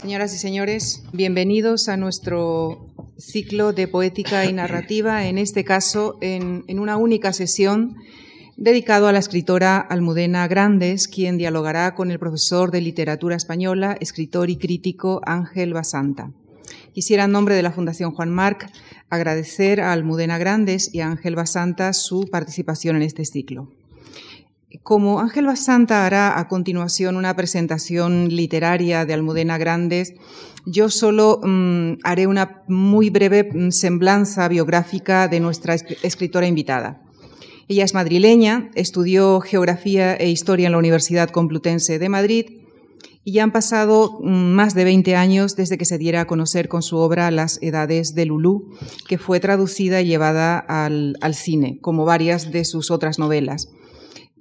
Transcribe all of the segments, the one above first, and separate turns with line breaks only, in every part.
Señoras y señores, bienvenidos a nuestro ciclo de poética y narrativa, en este caso en, una única sesión dedicado a la escritora Almudena Grandes, quien dialogará con el profesor de literatura española, escritor y crítico Ángel Basanta. Quisiera, en nombre de la Fundación Juan Marc, agradecer a Almudena Grandes y a Ángel Basanta su participación en este ciclo. Como Ángel Basanta hará a continuación una presentación literaria de Almudena Grandes, yo solo mmm, haré una muy breve mm, semblanza biográfica de nuestra escritora invitada. Ella es madrileña, estudió Geografía e Historia en la Universidad Complutense de Madrid y ya han pasado mm, más de 20 años desde que se diera a conocer con su obra Las Edades de Lulú, que fue traducida y llevada al cine, como varias de sus otras novelas.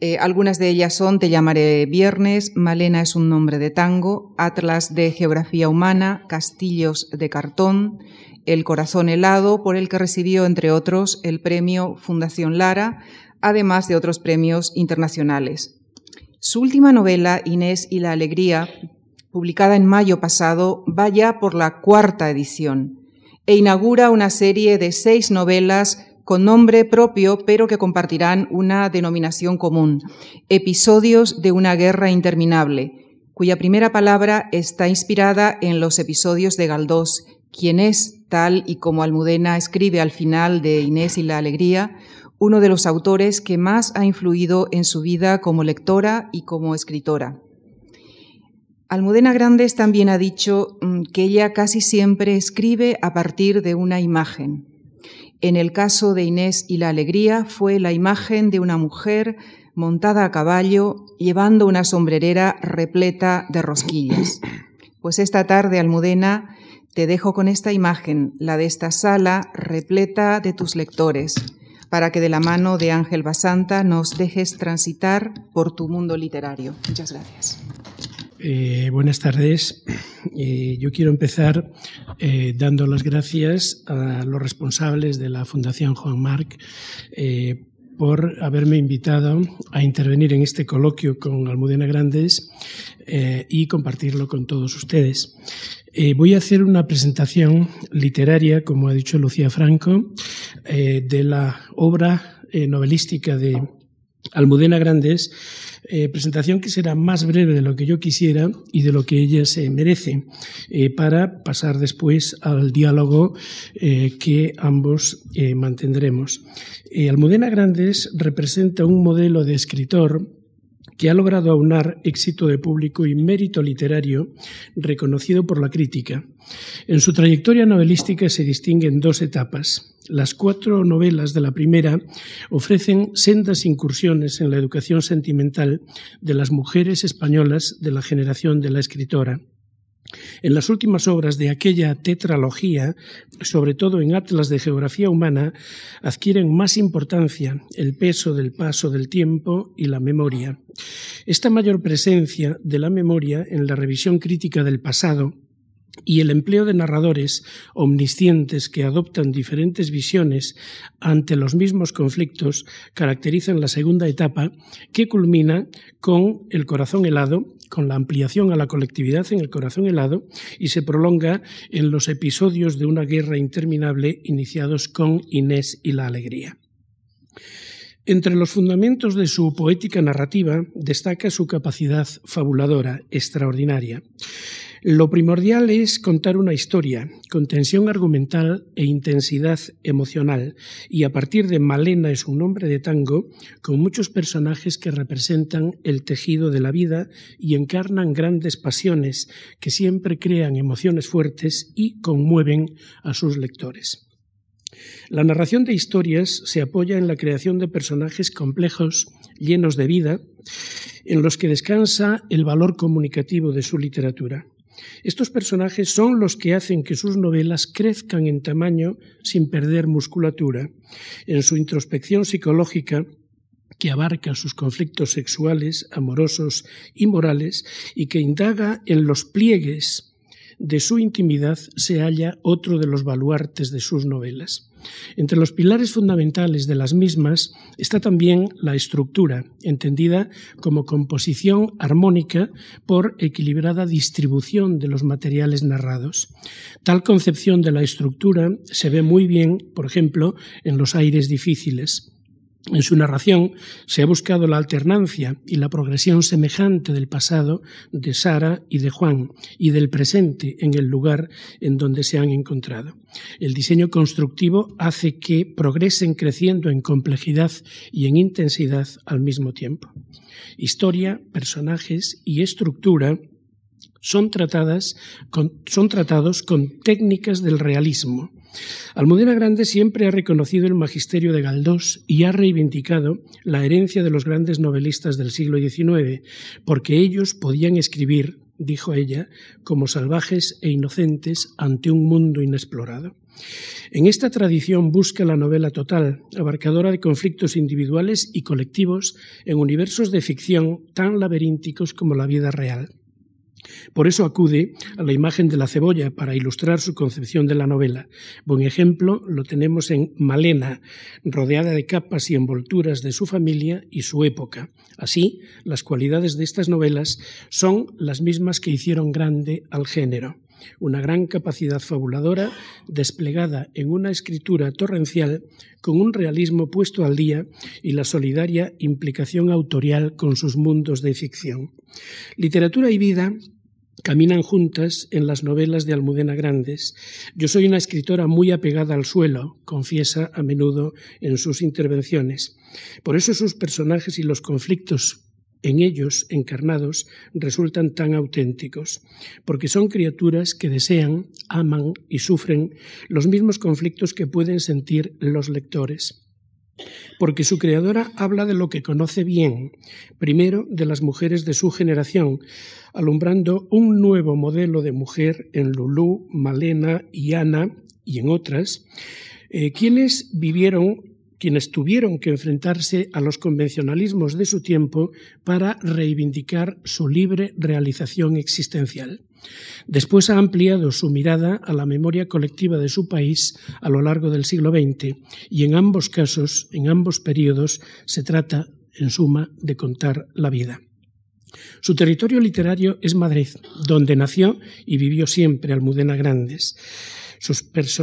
Eh, algunas de ellas son Te llamaré Viernes, Malena es un nombre de tango, Atlas de Geografía Humana, Castillos de Cartón, El Corazón Helado, por el que recibió, entre otros, el premio Fundación Lara, además de otros premios internacionales. Su última novela, Inés y la Alegría, publicada en mayo pasado, va ya por la cuarta edición e inaugura una serie de seis novelas con nombre propio, pero que compartirán una denominación común, Episodios de una guerra interminable, cuya primera palabra está inspirada en los episodios de Galdós, quien es, tal y como Almudena escribe al final de Inés y la Alegría, uno de los autores que más ha influido en su vida como lectora y como escritora. Almudena Grandes también ha dicho mm, que ella casi siempre escribe a partir de una imagen. En el caso de Inés y la Alegría fue la imagen de una mujer montada a caballo llevando una sombrerera repleta de rosquillas. Pues esta tarde, Almudena, te dejo con esta imagen, la de esta sala repleta de tus lectores, para que de la mano de Ángel Basanta nos dejes transitar por tu mundo literario. Muchas gracias.
Eh, buenas tardes. Eh, yo quiero empezar eh, dando las gracias a los responsables de la Fundación Juan Marc por haberme invitado a intervenir en este coloquio con Almudena Grandes y compartirlo con todos ustedes. voy a hacer una presentación literaria, como ha dicho Lucía Franco, de la obra novelística de Almudena Grandes, eh, presentación que será más breve de lo que yo quisiera y de lo que ella se merece, eh, para pasar después al diálogo eh, que ambos mantendremos. Almudena Grandes representa un modelo de escritor que ha logrado aunar éxito de público y mérito literario reconocido por la crítica. En su trayectoria novelística se distinguen dos etapas. Las cuatro novelas de la primera ofrecen sendas incursiones en la educación sentimental de las mujeres españolas de la generación de la escritora. En las últimas obras de aquella tetralogía, sobre todo en Atlas de Geografía Humana, adquieren más importancia el peso del paso del tiempo y la memoria. Esta mayor presencia de la memoria en la revisión crítica del pasado y el empleo de narradores omniscientes que adoptan diferentes visiones ante los mismos conflictos caracterizan la segunda etapa que culmina con el corazón helado, con la ampliación a la colectividad en el corazón helado y se prolonga en los episodios de una guerra interminable iniciados con Inés y la alegría. Entre los fundamentos de su poética narrativa destaca su capacidad fabuladora extraordinaria. Lo primordial es contar una historia con tensión argumental e intensidad emocional y a partir de Malena es un nombre de tango con muchos personajes que representan el tejido de la vida y encarnan grandes pasiones que siempre crean emociones fuertes y conmueven a sus lectores. La narración de historias se apoya en la creación de personajes complejos, llenos de vida, en los que descansa el valor comunicativo de su literatura. Estos personajes son los que hacen que sus novelas crezcan en tamaño sin perder musculatura. En su introspección psicológica, que abarca sus conflictos sexuales, amorosos y morales, y que indaga en los pliegues de su intimidad, se halla otro de los baluartes de sus novelas. Entre los pilares fundamentales de las mismas está también la estructura, entendida como composición armónica por equilibrada distribución de los materiales narrados. Tal concepción de la estructura se ve muy bien, por ejemplo, en los aires difíciles. En su narración se ha buscado la alternancia y la progresión semejante del pasado de Sara y de Juan y del presente en el lugar en donde se han encontrado. El diseño constructivo hace que progresen creciendo en complejidad y en intensidad al mismo tiempo. Historia, personajes y estructura son, tratadas son tratados con técnicas del realismo, Almudena Grande siempre ha reconocido el magisterio de Galdós y ha reivindicado la herencia de los grandes novelistas del siglo XIX, porque ellos podían escribir, dijo ella, como salvajes e inocentes ante un mundo inexplorado. En esta tradición busca la novela total, abarcadora de conflictos individuales y colectivos en universos de ficción tan laberínticos como la vida real. Por eso acude a la imagen de la cebolla para ilustrar su concepción de la novela. Buen ejemplo lo tenemos en Malena, rodeada de capas y envolturas de su familia y su época. Así, las cualidades de estas novelas son las mismas que hicieron grande al género una gran capacidad fabuladora desplegada en una escritura torrencial con un realismo puesto al día y la solidaria implicación autorial con sus mundos de ficción. Literatura y vida caminan juntas en las novelas de Almudena Grandes. Yo soy una escritora muy apegada al suelo, confiesa a menudo en sus intervenciones. Por eso sus personajes y los conflictos en ellos encarnados resultan tan auténticos, porque son criaturas que desean, aman y sufren los mismos conflictos que pueden sentir los lectores porque su creadora habla de lo que conoce bien, primero de las mujeres de su generación, alumbrando un nuevo modelo de mujer en Lulú, Malena y Ana y en otras, eh, quienes vivieron quienes tuvieron que enfrentarse a los convencionalismos de su tiempo para reivindicar su libre realización existencial. Después ha ampliado su mirada a la memoria colectiva de su país a lo largo del siglo XX y en ambos casos, en ambos periodos, se trata, en suma, de contar la vida. Su territorio literario es Madrid, donde nació y vivió siempre Almudena Grandes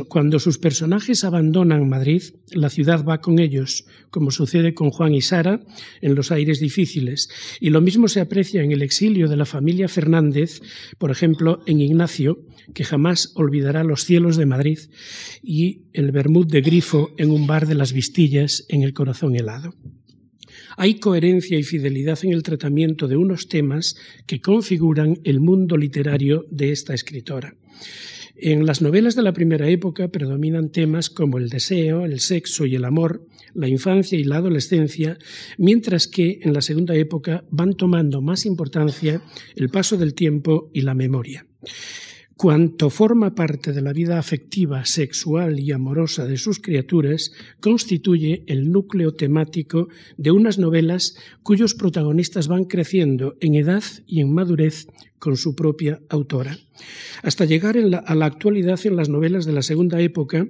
cuando sus personajes abandonan Madrid, la ciudad va con ellos, como sucede con Juan y Sara en Los aires difíciles, y lo mismo se aprecia en el exilio de la familia Fernández, por ejemplo, en Ignacio, que jamás olvidará los cielos de Madrid, y el vermut de grifo en un bar de las Vistillas en el corazón helado. Hay coherencia y fidelidad en el tratamiento de unos temas que configuran el mundo literario de esta escritora. En las novelas de la primera época predominan temas como el deseo, el sexo y el amor, la infancia y la adolescencia, mientras que en la segunda época van tomando más importancia el paso del tiempo y la memoria. Cuanto forma parte de la vida afectiva, sexual y amorosa de sus criaturas, constituye el núcleo temático de unas novelas cuyos protagonistas van creciendo en edad y en madurez con su propia autora, hasta llegar a la actualidad en las novelas de la segunda época,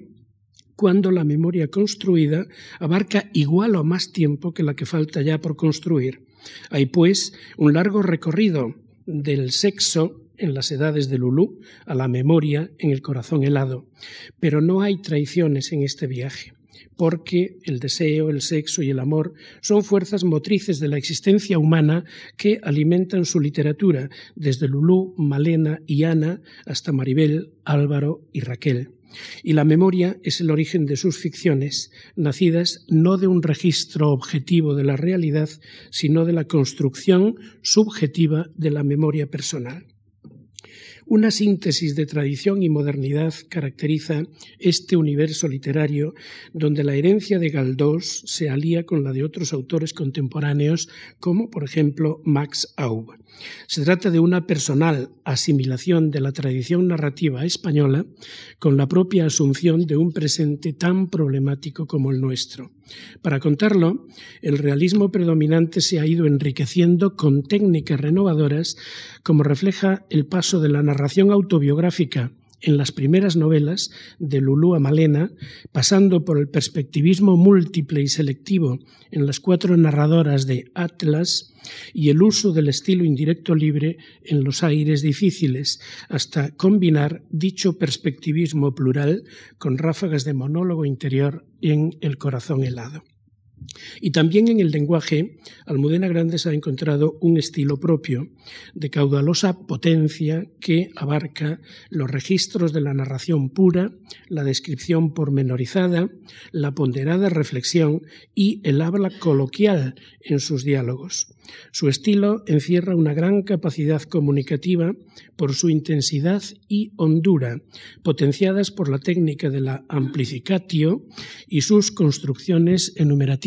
cuando la memoria construida abarca igual o más tiempo que la que falta ya por construir. Hay, pues, un largo recorrido del sexo en las edades de Lulú, a la memoria en el corazón helado. Pero no hay traiciones en este viaje, porque el deseo, el sexo y el amor son fuerzas motrices de la existencia humana que alimentan su literatura, desde Lulú, Malena y Ana hasta Maribel, Álvaro y Raquel. Y la memoria es el origen de sus ficciones, nacidas no de un registro objetivo de la realidad, sino de la construcción subjetiva de la memoria personal. Una síntesis de tradición y modernidad caracteriza este universo literario donde la herencia de Galdós se alía con la de otros autores contemporáneos como, por ejemplo, Max Aub. Se trata de una personal asimilación de la tradición narrativa española con la propia asunción de un presente tan problemático como el nuestro. Para contarlo, el realismo predominante se ha ido enriqueciendo con técnicas renovadoras, como refleja el paso de la narración autobiográfica en las primeras novelas de Lulú Malena, pasando por el perspectivismo múltiple y selectivo en las cuatro narradoras de Atlas y el uso del estilo indirecto libre en los aires difíciles, hasta combinar dicho perspectivismo plural con ráfagas de monólogo interior en El corazón helado. Y también en el lenguaje, Almudena Grandes ha encontrado un estilo propio, de caudalosa potencia que abarca los registros de la narración pura, la descripción pormenorizada, la ponderada reflexión y el habla coloquial en sus diálogos. Su estilo encierra una gran capacidad comunicativa por su intensidad y hondura, potenciadas por la técnica de la amplificatio y sus construcciones enumerativas,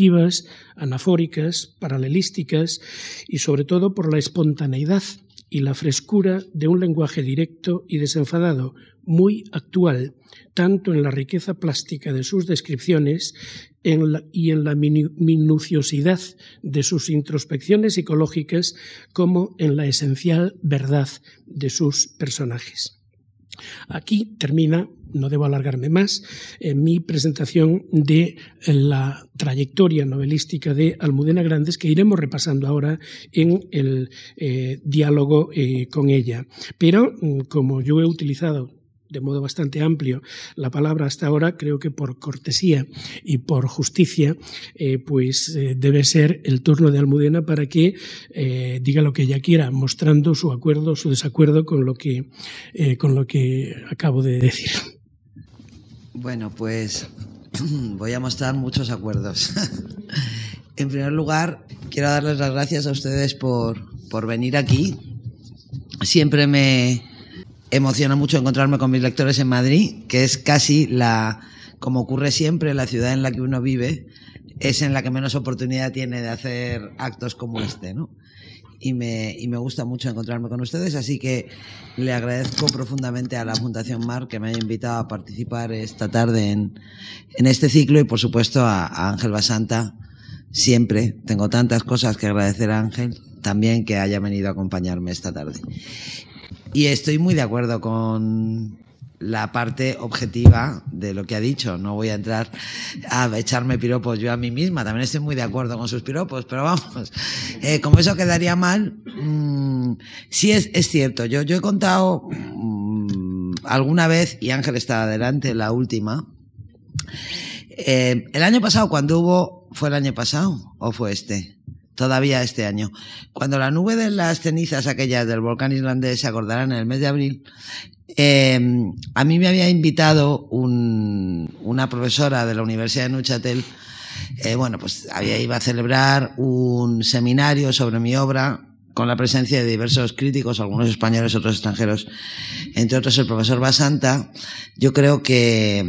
anafóricas, paralelísticas y sobre todo por la espontaneidad y la frescura de un lenguaje directo y desenfadado, muy actual, tanto en la riqueza plástica de sus descripciones y en la minuciosidad de sus introspecciones psicológicas como en la esencial verdad de sus personajes. Aquí termina, no debo alargarme más, en mi presentación de la trayectoria novelística de Almudena Grandes, que iremos repasando ahora en el eh, diálogo eh, con ella. Pero, mm, como yo he utilizado de modo bastante amplio la palabra hasta ahora, creo que por cortesía y por justicia, eh, pues debe ser el turno de Almudena para que diga lo que ella quiera, mostrando su acuerdo o su desacuerdo con lo que, con lo que acabo de decir.
Bueno, pues voy a mostrar muchos acuerdos. en primer lugar, quiero darles las gracias a ustedes por, por venir aquí. Siempre me, emociona mucho encontrarme con mis lectores en Madrid, que es casi la, como ocurre siempre, la ciudad en la que uno vive, es en la que menos oportunidad tiene de hacer actos como este, ¿no? Y me, y me gusta mucho encontrarme con ustedes, así que le agradezco profundamente a la Fundación Mar que me haya invitado a participar esta tarde en, en este ciclo y por supuesto a, a Ángel Basanta. Siempre tengo tantas cosas que agradecer a Ángel, también que haya venido a acompañarme esta tarde. Y estoy muy de acuerdo con la parte objetiva de lo que ha dicho. No voy a entrar a echarme piropos yo a mí misma. También estoy muy de acuerdo con sus piropos, pero vamos, eh, como eso quedaría mal, mmm, sí es, es, cierto. Yo, yo he contado mmm, alguna vez, y Ángel estaba adelante, la última. Eh, el año pasado, cuando hubo, ¿fue el año pasado o fue este? Todavía este año. Cuando la nube de las cenizas aquellas del volcán islandés se acordarán en el mes de abril, eh, a mí me había invitado un, una profesora de la Universidad de Neuchâtel, eh, bueno, pues había iba a celebrar un seminario sobre mi obra con la presencia de diversos críticos, algunos españoles, otros extranjeros, entre otros el profesor Basanta. Yo creo que,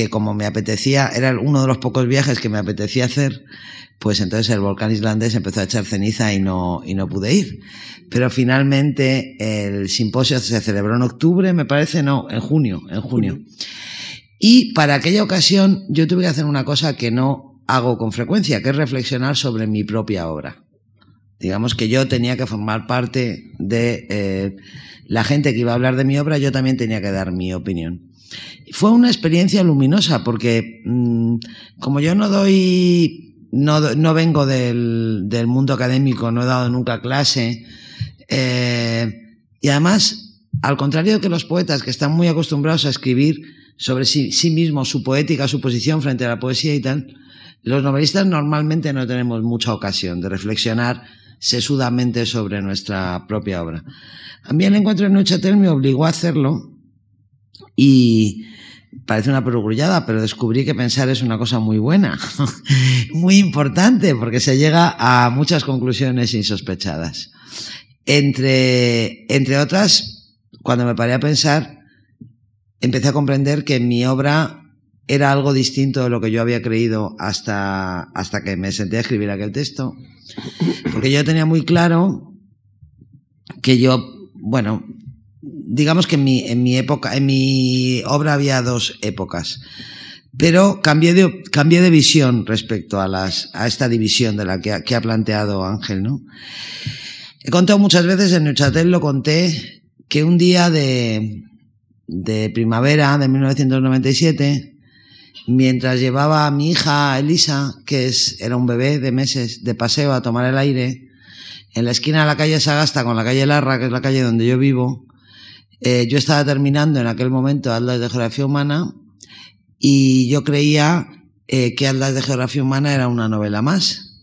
que como me apetecía, era uno de los pocos viajes que me apetecía hacer, pues entonces el volcán islandés empezó a echar ceniza y no, y no pude ir. Pero finalmente el simposio se celebró en octubre, me parece, no, en junio, en junio. Y para aquella ocasión yo tuve que hacer una cosa que no hago con frecuencia, que es reflexionar sobre mi propia obra. Digamos que yo tenía que formar parte de eh, la gente que iba a hablar de mi obra, yo también tenía que dar mi opinión. Fue una experiencia luminosa porque mmm, como yo no doy no, no vengo del, del, mundo académico, no he dado nunca clase. Eh, y además, al contrario que los poetas que están muy acostumbrados a escribir sobre sí, sí mismos, su poética, su posición frente a la poesía y tal, los novelistas normalmente no tenemos mucha ocasión de reflexionar sesudamente sobre nuestra propia obra. A mí el encuentro en Neuchâtel me obligó a hacerlo y, parece una perogrullada, pero descubrí que pensar es una cosa muy buena, muy importante, porque se llega a muchas conclusiones insospechadas. Entre, entre otras, cuando me paré a pensar, empecé a comprender que mi obra era algo distinto de lo que yo había creído hasta, hasta que me senté a escribir aquel texto, porque yo tenía muy claro que yo, bueno, digamos que en mi, en mi época, en mi obra había dos épocas. Pero cambié de, de visión respecto a, las, a esta división de la que ha, planteado Ángel, ¿no? He contado muchas veces, en Neuchatel lo conté, que un día de, de primavera de 1997, mientras llevaba a mi hija Elisa, que era un bebé de meses, de paseo a tomar el aire, en la esquina de la calle Sagasta con la calle Larra, que es la calle donde yo vivo, eh, yo estaba terminando en aquel momento Atlas de Geografía Humana y yo creía eh, que Atlas de Geografía Humana era una novela más.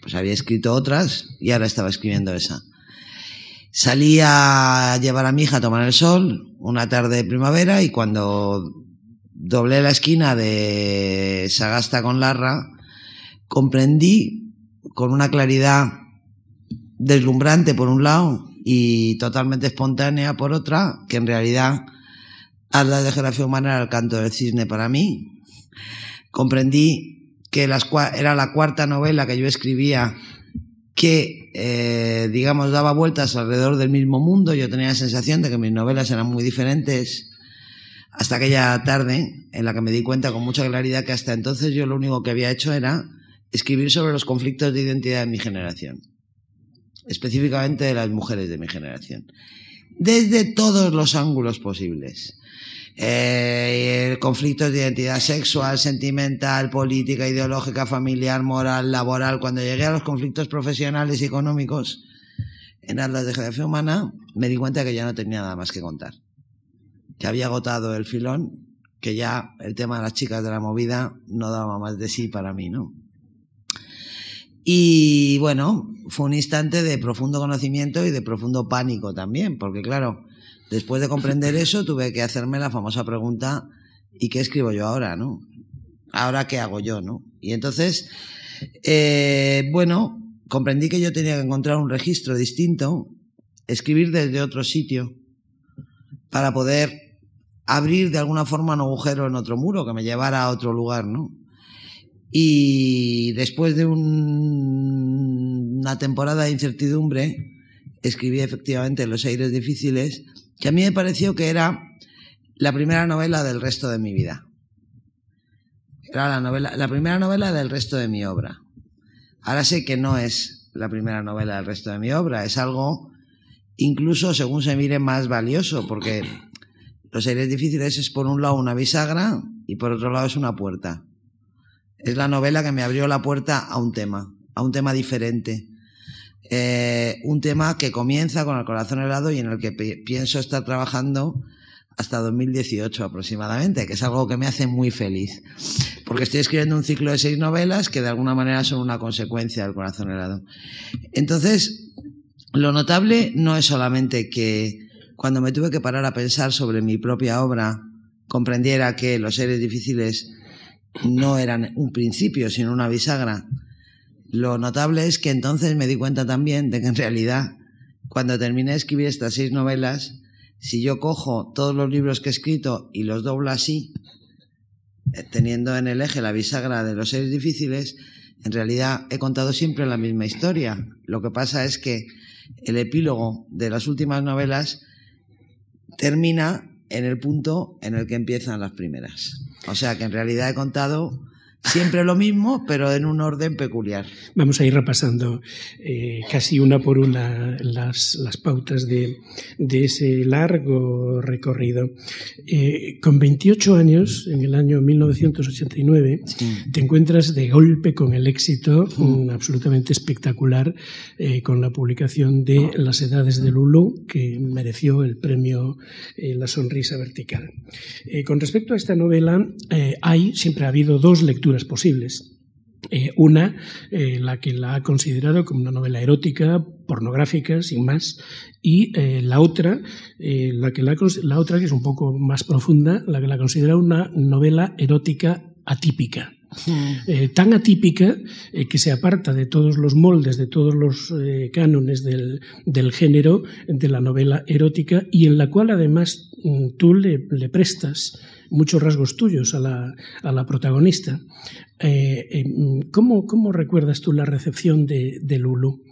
Pues había escrito otras y ahora estaba escribiendo esa. Salí a llevar a mi hija a tomar el sol una tarde de primavera y cuando doblé la esquina de Sagasta con Larra, comprendí con una claridad deslumbrante por un lado y totalmente espontánea por otra, que en realidad Atlas de Geografía Humana era el canto del cisne para mí. Comprendí que era la cuarta novela que yo escribía que, eh, digamos, daba vueltas alrededor del mismo mundo. Yo tenía la sensación de que mis novelas eran muy diferentes hasta aquella tarde en la que me di cuenta con mucha claridad que hasta entonces yo lo único que había hecho era escribir sobre los conflictos de identidad de mi generación, específicamente de las mujeres de mi generación, desde todos los ángulos posibles eh, conflictos de identidad sexual, sentimental, política, ideológica, familiar, moral, laboral. Cuando llegué a los conflictos profesionales y económicos en Atlas de Geografía Humana, me di cuenta que ya no tenía nada más que contar. Que había agotado el filón, que ya el tema de las chicas de la movida no daba más de sí para mí, ¿no? Y bueno, fue un instante de profundo conocimiento y de profundo pánico también, porque claro, Después de comprender eso, tuve que hacerme la famosa pregunta, ¿y qué escribo yo ahora, no? ¿Ahora qué hago yo, no? Y entonces, eh, bueno, comprendí que yo tenía que encontrar un registro distinto, escribir desde otro sitio, para poder abrir de alguna forma un agujero en otro muro que me llevara a otro lugar, ¿no? Y después de una temporada de incertidumbre, escribí efectivamente Los aires difíciles, que a mí me pareció que era la primera novela del resto de mi vida. Era la, novela, la primera novela del resto de mi obra. Ahora sé que no es la primera novela del resto de mi obra, es algo incluso según se mire más valioso, porque Los aires difíciles es por un lado una bisagra y por otro lado es una puerta. Es la novela que me abrió la puerta a un tema, a un tema diferente, eh, un tema que comienza con el corazón helado y en el que pienso estar trabajando hasta 2018 aproximadamente, que es algo que me hace muy feliz, porque estoy escribiendo un ciclo de seis novelas que de alguna manera son una consecuencia del corazón helado. Entonces, lo notable no es solamente que cuando me tuve que parar a pensar sobre mi propia obra, comprendiera que los seres difíciles no eran un principio, sino una bisagra, lo notable es que entonces me di cuenta también de que en realidad, cuando terminé de escribir estas seis novelas, si yo cojo todos los libros que he escrito y los doblo así, eh, teniendo en el eje la bisagra de los seres difíciles, en realidad he contado siempre la misma historia. Lo que pasa es que el epílogo de las últimas novelas termina en el punto en el que empiezan las primeras. O sea que en realidad he contado Siempre lo mismo, pero en un orden peculiar.
Vamos a ir repasando eh, casi una por una las, las pautas de, de, ese largo recorrido. Eh, con 28 años, en el año 1989, te encuentras de golpe con el éxito absolutamente espectacular eh, con la publicación de Las Edades de Lulu, que mereció el premio La Sonrisa Vertical. con respecto a esta novela, hay, siempre ha habido dos lecturas posibles. Eh, una, eh, la que la ha considerado como una novela erótica, pornográfica, sin más, y eh, la otra, la, que la, la otra que es un poco más profunda, la que la considera una novela erótica atípica. tan atípica que se aparta de todos los moldes, de todos los cánones del, del, género de la novela erótica y en la cual además mm, tú le, le prestas muchos rasgos tuyos a la, a la protagonista. Eh, eh, ¿cómo, ¿cómo, recuerdas tú la recepción de, de, Lulu?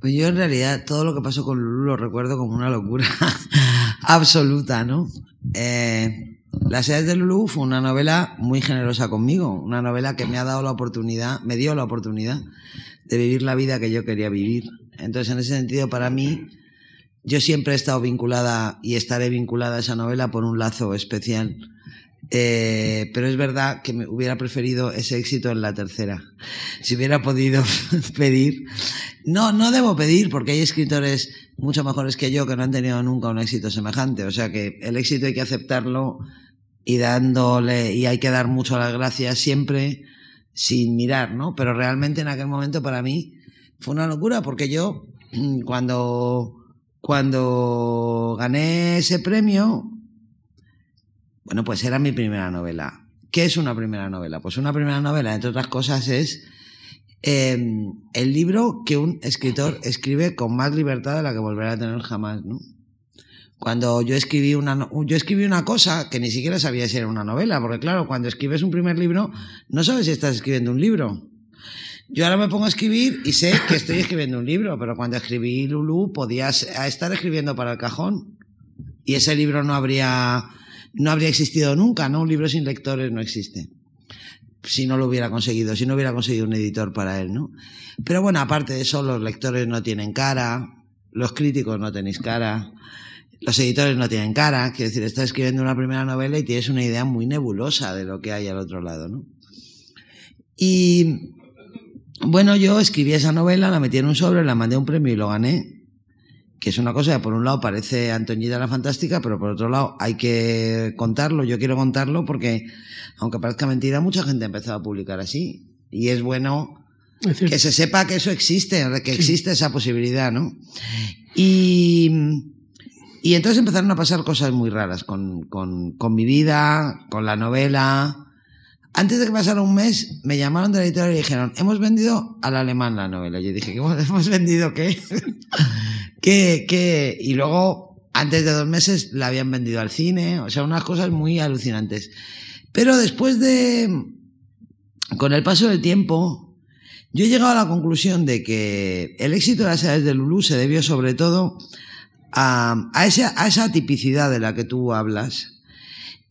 Pues yo en realidad todo lo que pasó con Lulu lo recuerdo como una locura absoluta, ¿no? Eh, Las edades de Lulu fue una novela muy generosa conmigo, una novela que me ha dado la oportunidad, me dio la oportunidad de vivir la vida que yo quería vivir. Entonces, en ese sentido, para mí, yo siempre he estado vinculada y estaré vinculada a esa novela por un lazo especial. Eh, pero es verdad que me hubiera preferido ese éxito en la tercera. Si hubiera podido pedir. No, no debo pedir porque hay escritores mucho mejores que yo que no han tenido nunca un éxito semejante. O sea que el éxito hay que aceptarlo y dándole, y hay que dar mucho las gracias siempre sin mirar, ¿no? Pero realmente en aquel momento para mí fue una locura porque yo cuando cuando gané ese premio, bueno, pues era mi primera novela. ¿Qué es una primera novela? Pues una primera novela, entre otras cosas, es em, el libro que un escritor escribe con más libertad de la que volverá a tener jamás, ¿no? Cuando yo escribí una, yo escribí una cosa que ni siquiera sabía si era una novela, porque claro, cuando escribes un primer libro, no sabes si estás escribiendo un libro. Yo ahora me pongo a escribir y sé que estoy escribiendo un libro, pero cuando escribí Lulu podía estar escribiendo para el cajón y ese libro no habría, no habría existido nunca, ¿no? Un libro sin lectores no existe. Si no lo hubiera conseguido, si no hubiera conseguido un editor para él, ¿no? Pero bueno, aparte de eso, los lectores no tienen cara, los críticos no tenéis cara, los editores no tienen cara, quiero decir, estás escribiendo una primera novela y tienes una idea muy nebulosa de lo que hay al otro lado, ¿no? Y bueno, yo escribí esa novela, la metí en un sobre, la mandé a un premio y lo gané. Que es una cosa que por un lado parece Antoñita la Fantástica, pero por otro lado hay que contarlo. Yo quiero contarlo porque, aunque parezca mentira, mucha gente ha empezado a publicar así. Y es bueno que se sepa que eso existe, que existe esa posibilidad, ¿no? Y, y entonces empezaron a pasar cosas muy raras con, con, con mi vida, con la novela, antes de que pasara un mes, me llamaron de la editorial y dijeron, hemos vendido al alemán la novela. Yo dije, ¿hemos vendido qué? ¿Qué, qué? Y luego, antes de dos meses, la habían vendido al cine. O sea, unas cosas muy alucinantes. Pero después de, con el paso del tiempo, yo he llegado a la conclusión de que el éxito de las edades de Lulú se debió sobre todo a, a, esa, a esa tipicidad de la que tú hablas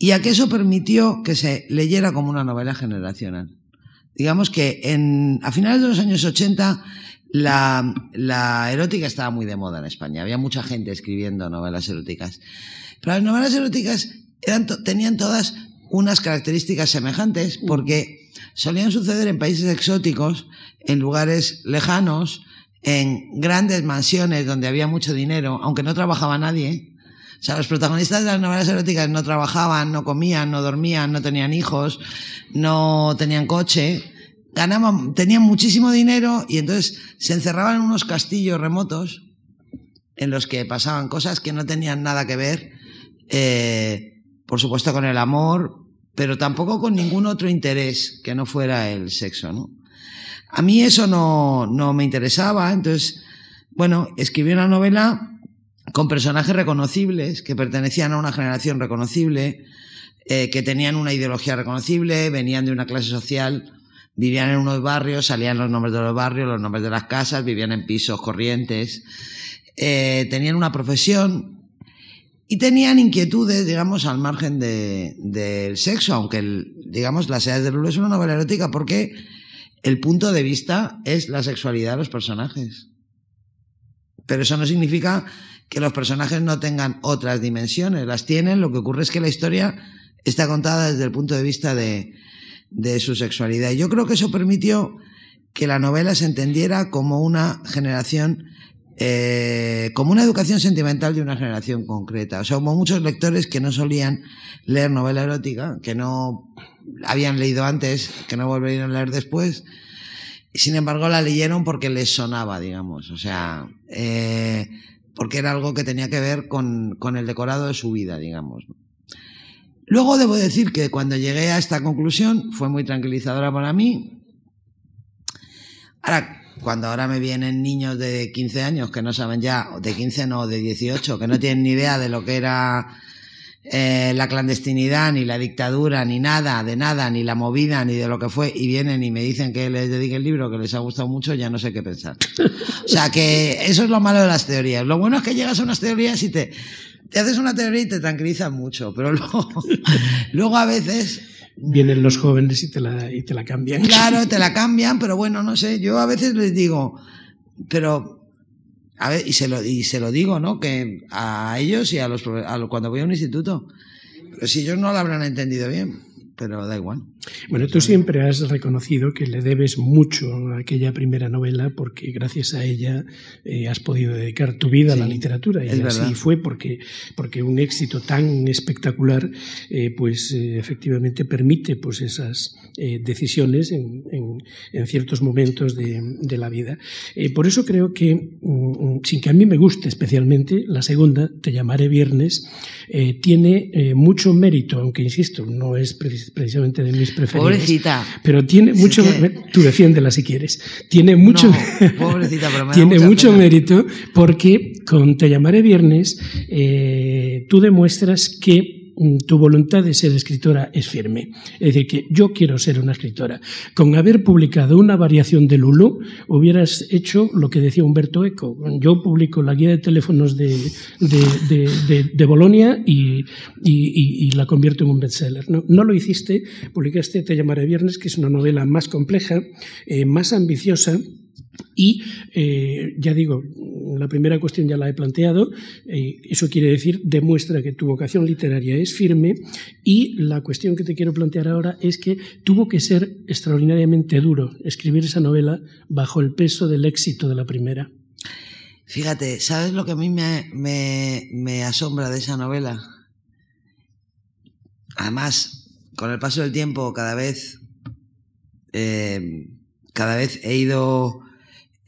y a que eso permitió que se leyera como una novela generacional. Digamos que en, a finales de los años 80 la, la erótica estaba muy de moda en España. Había mucha gente escribiendo novelas eróticas. Pero las novelas eróticas eran, tenían todas unas características semejantes porque solían suceder en países exóticos, en lugares lejanos, en grandes mansiones donde había mucho dinero, aunque no trabajaba nadie, o sea, los protagonistas de las novelas eróticas no trabajaban, no comían, no dormían, no tenían hijos, no tenían coche, ganaban, tenían muchísimo dinero y entonces se encerraban en unos castillos remotos en los que pasaban cosas que no tenían nada que ver, eh, por supuesto con el amor, pero tampoco con ningún otro interés que no fuera el sexo, ¿no? A mí eso no, no me interesaba, entonces, bueno, escribí una novela con personajes reconocibles que pertenecían a una generación reconocible, eh, que tenían una ideología reconocible, venían de una clase social, vivían en unos barrios, salían los nombres de los barrios, los nombres de las casas, vivían en pisos corrientes, eh, tenían una profesión y tenían inquietudes, digamos, al margen del sexo, aunque, digamos, Las edades de Lulu es una novela erótica porque el punto de vista es la sexualidad de los personajes. Pero eso no significa que los personajes no tengan otras dimensiones, las tienen, lo que ocurre es que la historia está contada desde el punto de vista de, su sexualidad. Y yo creo que eso permitió que la novela se entendiera como una generación, eh, como una educación sentimental de una generación concreta. O sea, hubo muchos lectores que no solían leer novela erótica, que no habían leído antes, que no volverían a leer después. Sin embargo, la leyeron porque les sonaba, digamos. O sea, eh, porque era algo que tenía que ver con, el decorado de su vida, digamos. Luego debo decir que cuando llegué a esta conclusión fue muy tranquilizadora para mí. Ahora, cuando ahora me vienen niños de 15 años que no saben ya, de 15 no, de 18, que no tienen ni idea de lo que era eh, la clandestinidad, ni la dictadura, ni nada, de nada, ni la movida, ni de lo que fue, y vienen y me dicen que les dedique el libro, que les ha gustado mucho, ya no sé qué pensar. O sea que eso es lo malo de las teorías. Lo bueno es que llegas a unas teorías y te, te haces una teoría y te tranquiliza mucho, pero luego, luego a veces
vienen los jóvenes y te, la, y te la cambian.
Claro, te la cambian, pero bueno, no sé, yo a veces les digo, pero A ver, y se lo, y se lo digo, ¿no? Que a ellos y a los, a cuando voy a un instituto. Pero si ellos no lo habrán entendido bien pero da igual.
Bueno, tú siempre has reconocido que le debes mucho a aquella primera novela porque gracias a ella eh, has podido dedicar tu vida a la literatura. y así fue porque, porque un éxito tan espectacular eh, pues eh, efectivamente permite pues esas decisiones en, en, ciertos momentos de, de la vida. por eso creo que, mm, mm, sin que a mí me guste especialmente, la segunda, Te llamaré viernes, tiene mucho mérito, aunque insisto, no es precisamente precisamente de mis.
Pobrecita.
Pero tiene mucho, tú defiéndela si quieres, tiene mucho,
pobrecita, pero
tiene mucho mérito porque con Te llamaré viernes eh, tú demuestras que tu voluntad de ser escritora es firme. Es decir, que yo quiero ser una escritora. Con haber publicado una variación de Lulu, hubieras hecho lo que decía Humberto Eco. Yo publico la guía de teléfonos de, de, Bolonia y, la convierto en un bestseller. ¿no? no lo hiciste, publicaste Te llamaré viernes, que es una novela más compleja, eh, más ambiciosa, y eh, ya digo, la primera cuestión ya la he planteado, eh, eso quiere decir, demuestra que tu vocación literaria es firme y la cuestión que te quiero plantear ahora es que tuvo que ser extraordinariamente duro escribir esa novela bajo el peso del éxito de la primera.
Fíjate, ¿sabes lo que a mí me, asombra de esa novela? Además, con el paso del tiempo, cada vez, eh, cada vez he ido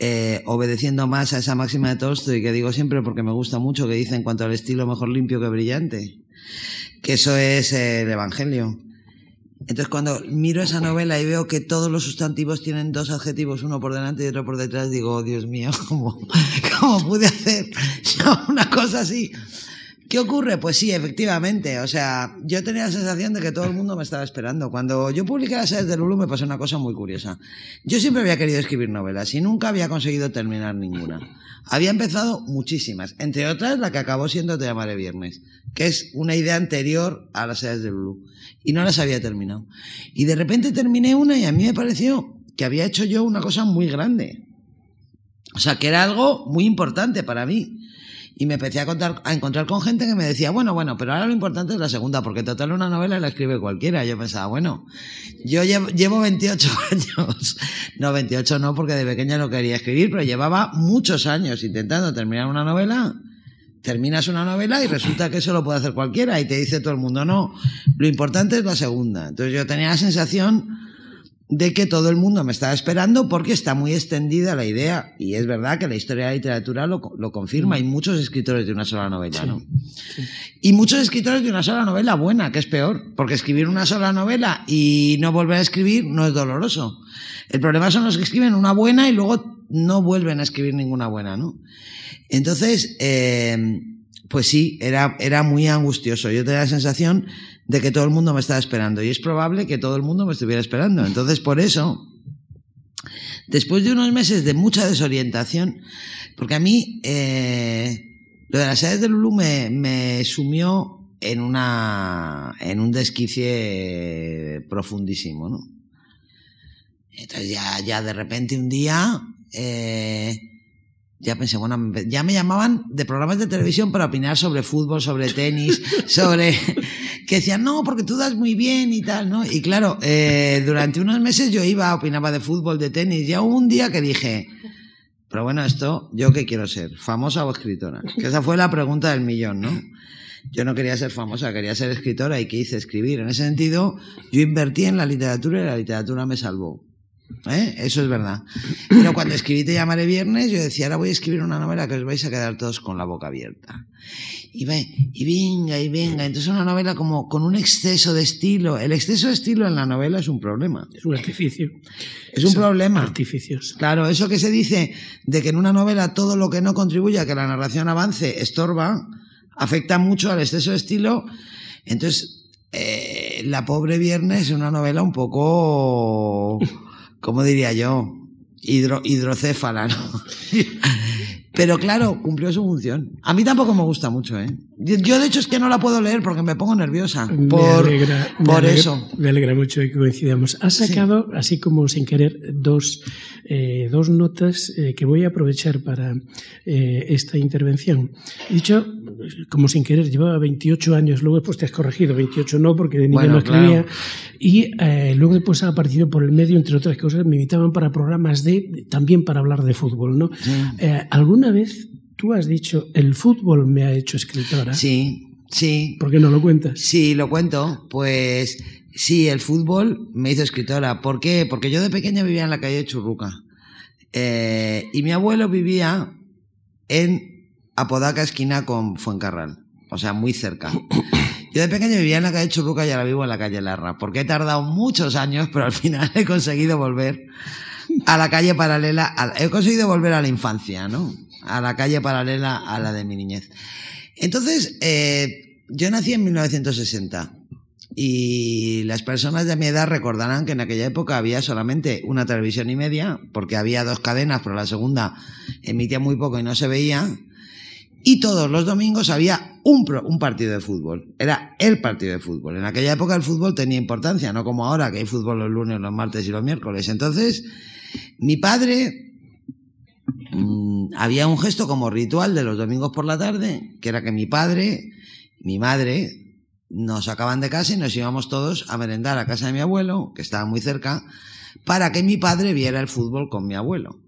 eh, obedeciendo más a esa máxima de Tolstoy que digo siempre porque me gusta mucho, que dice en cuanto al estilo mejor limpio que brillante, que eso es eh, el Evangelio. Entonces cuando miro esa novela y veo que todos los sustantivos tienen dos adjetivos, uno por delante y otro por detrás, digo, oh, Dios mío, ¿cómo, cómo pude hacer una cosa así? ¿Qué ocurre? Pues sí, efectivamente. O sea, yo tenía la sensación de que todo el mundo me estaba esperando. Cuando yo publiqué las series de Lulu me pasó una cosa muy curiosa. Yo siempre había querido escribir novelas y nunca había conseguido terminar ninguna. Había empezado muchísimas, entre otras la que acabó siendo Te llamaré viernes, que es una idea anterior a las series de Lulu. Y no las había terminado. Y de repente terminé una y a mí me pareció que había hecho yo una cosa muy grande. O sea, que era algo muy importante para mí. Y me empecé a, contar, a encontrar con gente que me decía, bueno, bueno, pero ahora lo importante es la segunda, porque total una novela la escribe cualquiera. Yo pensaba, bueno, yo llevo, llevo 28 años. No, 28 no, porque de pequeña no quería escribir, pero llevaba muchos años intentando terminar una novela terminas una novela y resulta que eso lo puede hacer cualquiera y te dice todo el mundo, no, lo importante es la segunda. Entonces yo tenía la sensación de que todo el mundo me estaba esperando porque está muy extendida la idea. Y es verdad que la historia de la literatura lo, confirma. Hay muchos escritores de una sola novela, ¿no? Y muchos escritores de una sola novela buena, que es peor. Porque escribir una sola novela y no volver a escribir no es doloroso. El problema son los que escriben una buena y luego no vuelven a escribir ninguna buena, ¿no? Entonces, eh, pues sí, era, era muy angustioso. Yo tenía la sensación de que todo el mundo me estaba esperando y es probable que todo el mundo me estuviera esperando. Entonces, por eso, después de unos meses de mucha desorientación, porque a mí eh, lo de las sedes de Lulu me, me, sumió en una en un desquicie profundísimo, ¿no? Entonces ya, ya de repente un día eh, ya pensé, bueno, ya me llamaban de programas de televisión para opinar sobre fútbol, sobre tenis, sobre... que decían, no, porque tú das muy bien y tal, ¿no? Y claro, eh, durante unos meses yo iba, opinaba de fútbol, de tenis, ya hubo un día que dije, pero bueno, esto, ¿yo qué quiero ser? ¿Famosa o escritora? Que esa fue la pregunta del millón, ¿no? Yo no quería ser famosa, quería ser escritora y ¿qué hice? Escribir. En ese sentido, yo invertí en la literatura y la literatura me salvó. ¿Eh? Eso es verdad. Pero cuando escribí Te llamaré viernes, yo decía, ahora voy a escribir una novela que os vais a quedar todos con la boca abierta. Y, ve, y venga, y venga. Entonces una novela como con un exceso de estilo. El exceso de estilo en la novela es un problema.
Es un artificio.
Es un problema.
Artificios.
Claro, eso que se dice de que en una novela todo lo que no contribuye a que la narración avance estorba, afecta mucho al exceso de estilo. Entonces, eh, La pobre viernes es una novela un poco... ¿cómo diría yo? Hidro, hidrocéfala, ¿no? Pero claro, cumplió su función. A mí tampoco me gusta mucho, ¿eh? Yo, de hecho, es que no la puedo leer porque me pongo nerviosa. Por, por eso.
Me alegra mucho que coincidamos. Has sacado, así como sin querer, dos, eh, dos notas eh, que voy a aprovechar para eh, esta intervención. He dicho, como sin querer, llevaba 28 años, luego después te has corregido, 28 no, porque de niño no escribía, y luego después ha aparecido por el medio, entre otras cosas, me invitaban para programas de, también para hablar de fútbol, ¿no? ¿Alguna vez tú has dicho, el fútbol me ha hecho escritora?
Sí, sí.
¿Por qué no lo cuentas?
Sí, lo cuento, pues Sí, el fútbol me hizo escritora. ¿Por qué? Porque yo de pequeña vivía en la calle de Churruca. Eh, y mi abuelo vivía en Apodaca, esquina con Fuencarral. O sea, muy cerca. Yo de pequeño vivía en la calle Churruca y ahora vivo en la calle Larra. Porque he tardado muchos años, pero al final he conseguido volver a la calle paralela. he conseguido volver a la infancia, ¿no? A la calle paralela a la de mi niñez. Entonces, eh, yo nací en 1960. Y las personas de mi edad recordarán que en aquella época había solamente una televisión y media, porque había dos cadenas, pero la segunda emitía muy poco y no se veía. Y todos los domingos había un, un partido de fútbol. Era el partido de fútbol. En aquella época el fútbol tenía importancia, no como ahora que hay fútbol los lunes, los martes y los miércoles. Entonces, mi padre mm, había un gesto como ritual de los domingos por la tarde, que era que mi padre, mi madre, nos sacaban de casa y nos íbamos todos a merendar a casa de mi abuelo, que estaba muy cerca, para que mi padre viera el fútbol con mi abuelo.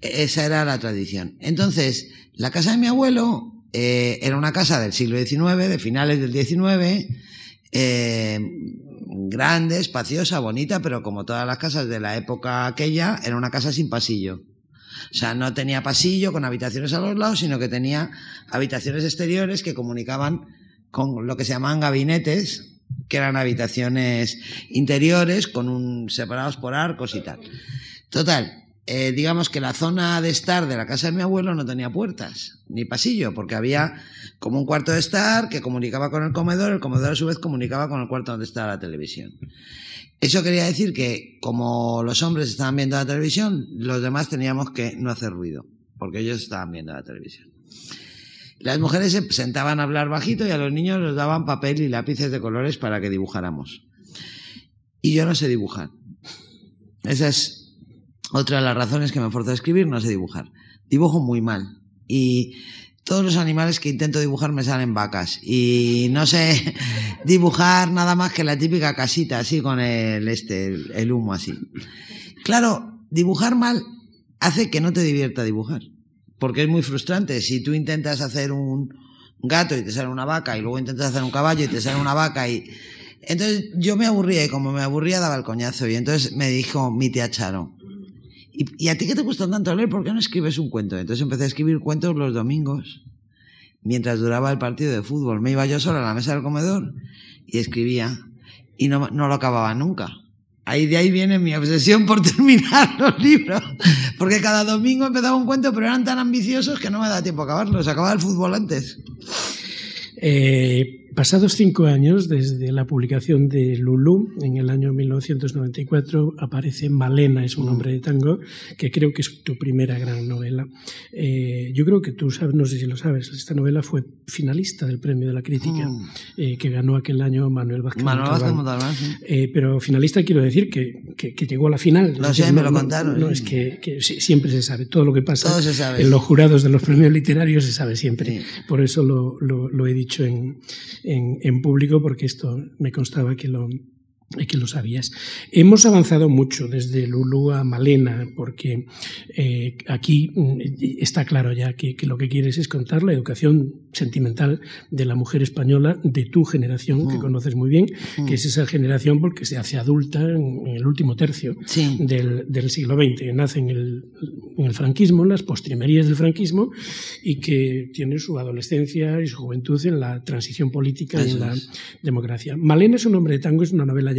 Esa era la tradición. Entonces, la casa de mi abuelo eh, era una casa del siglo XIX, de finales del XIX, eh, grande, espaciosa, bonita, pero como todas las casas de la época aquella, era una casa sin pasillo. O sea, no tenía pasillo con habitaciones a los lados, sino que tenía habitaciones exteriores que comunicaban con lo que se llamaban gabinetes, que eran habitaciones interiores con un, separados por arcos y tal. Total, eh, digamos que la zona de estar de la casa de mi abuelo no tenía puertas ni pasillo, porque había como un cuarto de estar que comunicaba con el comedor, el comedor a su vez comunicaba con el cuarto donde estaba la televisión. Eso quería decir que como los hombres estaban viendo la televisión, los demás teníamos que no hacer ruido, porque ellos estaban viendo la televisión. Las mujeres se sentaban a hablar bajito y a los niños les daban papel y lápices de colores para que dibujáramos. Y yo no sé dibujar. Esa es otra de las razones que me fuerza a escribir, no sé dibujar. Dibujo muy mal. Y todos los animales que intento dibujar me salen vacas. Y no sé dibujar nada más que la típica casita, así con el, este, el humo así. Claro, dibujar mal hace que no te divierta dibujar porque es muy frustrante. Si tú intentas hacer un gato y te sale una vaca y luego intentas hacer un caballo y te sale una vaca y... Entonces yo me aburría y como me aburría daba el coñazo y entonces me dijo mi tía Charo, ¿y, a ti qué te gusta tanto leer? ¿Por qué no escribes un cuento? Entonces empecé a escribir cuentos los domingos mientras duraba el partido de fútbol. Me iba yo sola a la mesa del comedor y escribía y no, no lo acababa nunca. Ahí de ahí viene mi obsesión por terminar los libros. Porque cada domingo empezaba un cuento, pero eran tan ambiciosos que no me da tiempo a acabarlos. Acababa el fútbol antes.
Eh, Pasados cinco años desde la publicación de Lulú, en el año 1994, aparece Malena, es un nombre de tango, que creo que es tu primera gran novela. Eh, yo creo que tú sabes, no sé si lo sabes, esta novela fue finalista del Premio de la Crítica, mm. eh, que ganó aquel año Manuel Vázquez
Manuel Vázquez sí.
eh, pero finalista quiero decir que, que, llegó a la final.
No sé, me lo contaron.
No, es que, siempre se sabe, todo lo que pasa en los jurados de los premios literarios se sabe siempre. Por eso lo, lo, lo he dicho en en, en público porque esto me constaba que lo, que lo sabías. Hemos avanzado mucho desde Lulu a Malena, porque eh, aquí mm, está claro ya que, lo que quieres es contar la educación sentimental de la mujer española de tu generación, que mm. conoces muy bien, que mm. es esa generación porque se hace adulta en, el último tercio del, siglo XX, nace en el, en el, franquismo, en las postrimerías del franquismo, y que tiene su adolescencia y su juventud en la transición política y en la democracia. Malena es un hombre de tango, es una novela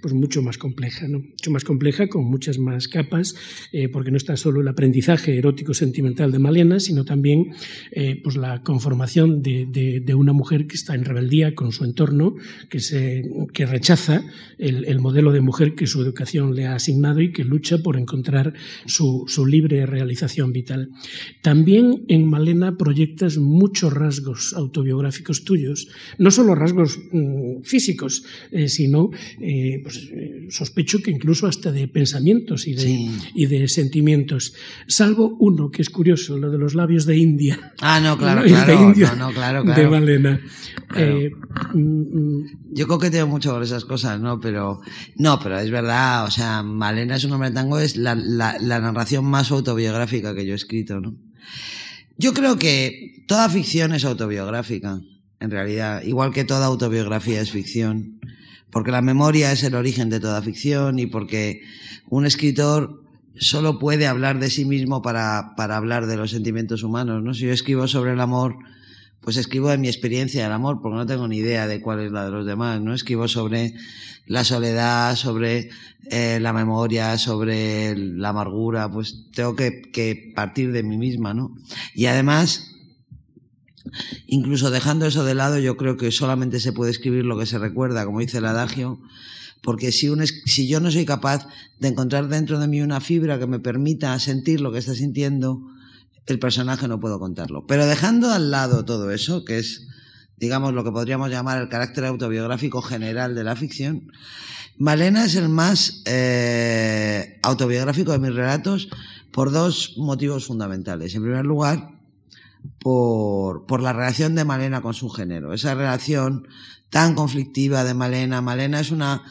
pues mucho más compleja, mucho más compleja, con muchas más capas, eh, porque no está solo el aprendizaje erótico sentimental de Malena, sino también eh, pues la conformación de, una mujer que está en rebeldía con su entorno, que, se, que rechaza el, el, modelo de mujer que su educación le ha asignado y que lucha por encontrar su, su libre realización vital. También en Malena proyectas muchos rasgos autobiográficos tuyos, no solo rasgos mm, físicos, eh, sino eh, pues, eh, sospecho que incluso hasta de pensamientos y de, y de sentimientos, salvo uno que es curioso, lo de los labios de India.
Ah, no, claro, claro, de, no, claro, claro.
de Malena. Eh,
mm, mm. Yo coqueteo mucho con esas cosas, ¿no? Pero, no, pero es verdad, o sea, Malena es un hombre de tango, es la, la, la narración más autobiográfica que yo he escrito, ¿no? Yo creo que toda ficción es autobiográfica, en realidad, igual que toda autobiografía es ficción, porque la memoria es el origen de toda ficción y porque un escritor solo puede hablar de sí mismo para, para hablar de los sentimientos humanos, ¿no? Si yo escribo sobre el amor, pues escribo de mi experiencia del amor, porque no tengo ni idea de cuál es la de los demás, ¿no? Escribo sobre la soledad, sobre eh, la memoria, sobre la amargura, pues tengo que, que partir de mí misma, ¿no? Y además, incluso dejando eso de lado, yo creo que solamente se puede escribir lo que se recuerda, como dice el adagio, porque si, un, si yo no soy capaz de encontrar dentro de mí una fibra que me permita sentir lo que está sintiendo, el personaje no puedo contarlo. Pero dejando al lado todo eso, que es digamos, lo que podríamos llamar el carácter autobiográfico general de la ficción, Malena es el más eh, autobiográfico de mis relatos por dos motivos fundamentales. En primer lugar, por, por, la relación de Malena con su género, esa relación tan conflictiva de Malena. Malena es una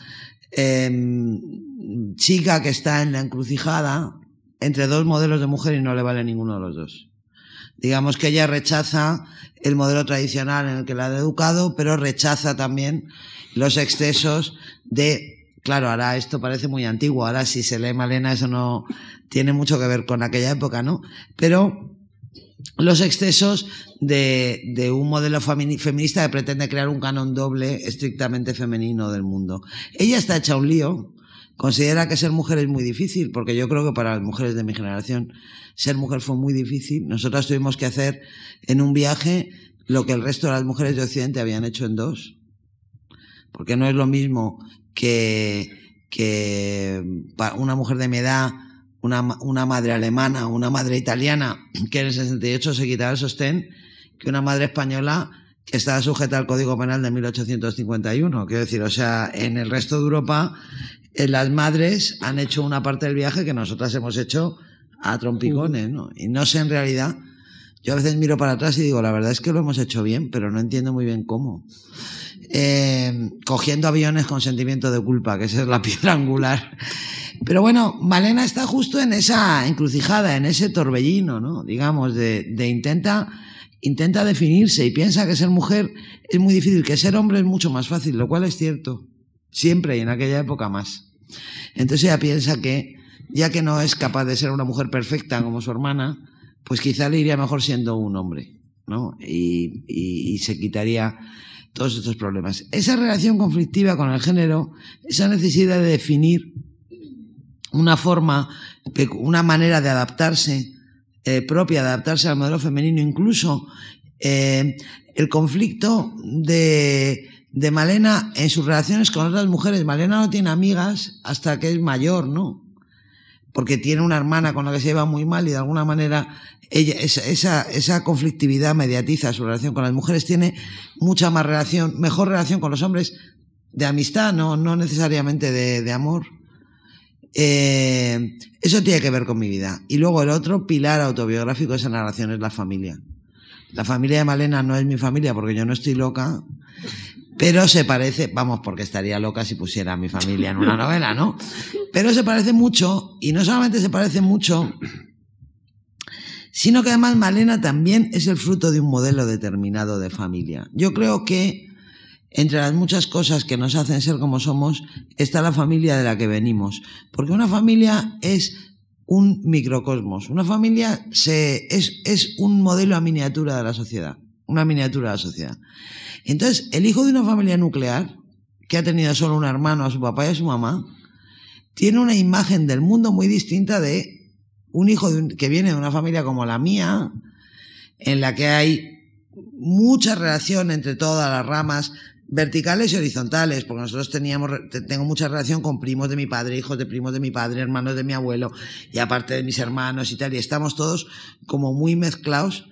eh, chica que está en la encrucijada entre dos modelos de mujer y no le vale ninguno de los dos. Digamos que ella rechaza el modelo tradicional en el que la ha educado, pero rechaza también los excesos de, claro, ahora esto parece muy antiguo, ahora si se lee Malena eso no tiene mucho que ver con aquella época, ¿no? Pero los excesos de, de, un modelo feminista que pretende crear un canon doble estrictamente femenino del mundo. Ella está hecha un lío, considera que ser mujer es muy difícil, porque yo creo que para las mujeres de mi generación ser mujer fue muy difícil. Nosotras tuvimos que hacer en un viaje lo que el resto de las mujeres de Occidente habían hecho en dos. Porque no es lo mismo que, que una mujer de mi edad, una, una madre alemana, una madre italiana, que en el 68 se quitaba el sostén, que una madre española que estaba sujeta al Código Penal de 1851. Quiero decir, o sea, en el resto de Europa, eh, las madres han hecho una parte del viaje que nosotras hemos hecho a trompicones, ¿no? Y no sé en realidad, yo a veces miro para atrás y digo, la verdad es que lo hemos hecho bien, pero no entiendo muy bien cómo. Eh, cogiendo aviones con sentimiento de culpa, que esa es la piedra angular. Pero bueno, Malena está justo en esa encrucijada, en ese torbellino, ¿no? Digamos, de, de intenta, intenta definirse y piensa que ser mujer es muy difícil, que ser hombre es mucho más fácil, lo cual es cierto. Siempre y en aquella época más. Entonces ella piensa que ya que no es capaz de ser una mujer perfecta como su hermana, pues quizá le iría mejor siendo un hombre, ¿no? Y, se quitaría todos estos problemas. Esa relación conflictiva con el género, esa necesidad de definir una forma, una manera de adaptarse eh, propia, de adaptarse al modelo femenino, incluso eh, el conflicto de Malena en sus relaciones con otras mujeres. Malena no tiene amigas hasta que es mayor, ¿no? Porque tiene una hermana con la que se lleva muy mal y de alguna manera ella, esa, esa, conflictividad mediatiza su relación con las mujeres, tiene mucha más relación, mejor relación con los hombres de amistad, no, no necesariamente de, de amor. Eh, eso tiene que ver con mi vida. Y luego el otro pilar autobiográfico de esa narración es la familia. La familia de Malena no es mi familia porque yo no estoy loca, pero se parece, vamos, porque estaría loca si pusiera a mi familia en una novela, ¿no? Pero se parece mucho, y no solamente se parece mucho, sino que además Malena también es el fruto de un modelo determinado de familia. Yo creo que entre las muchas cosas que nos hacen ser como somos está la familia de la que venimos, porque una familia es un microcosmos, una familia se, es, es un modelo a miniatura de la sociedad, una miniatura de la sociedad. Entonces, el hijo de una familia nuclear, que ha tenido solo un hermano, a su papá y a su mamá, tiene una imagen del mundo muy distinta de un hijo que viene de una familia como la mía, en la que hay mucha relación entre todas las ramas verticales y horizontales, porque nosotros teníamos, tengo mucha relación con primos de mi padre, hijos de primos de mi padre, hermanos de mi abuelo, y aparte de mis hermanos y tal, y estamos todos como muy mezclados.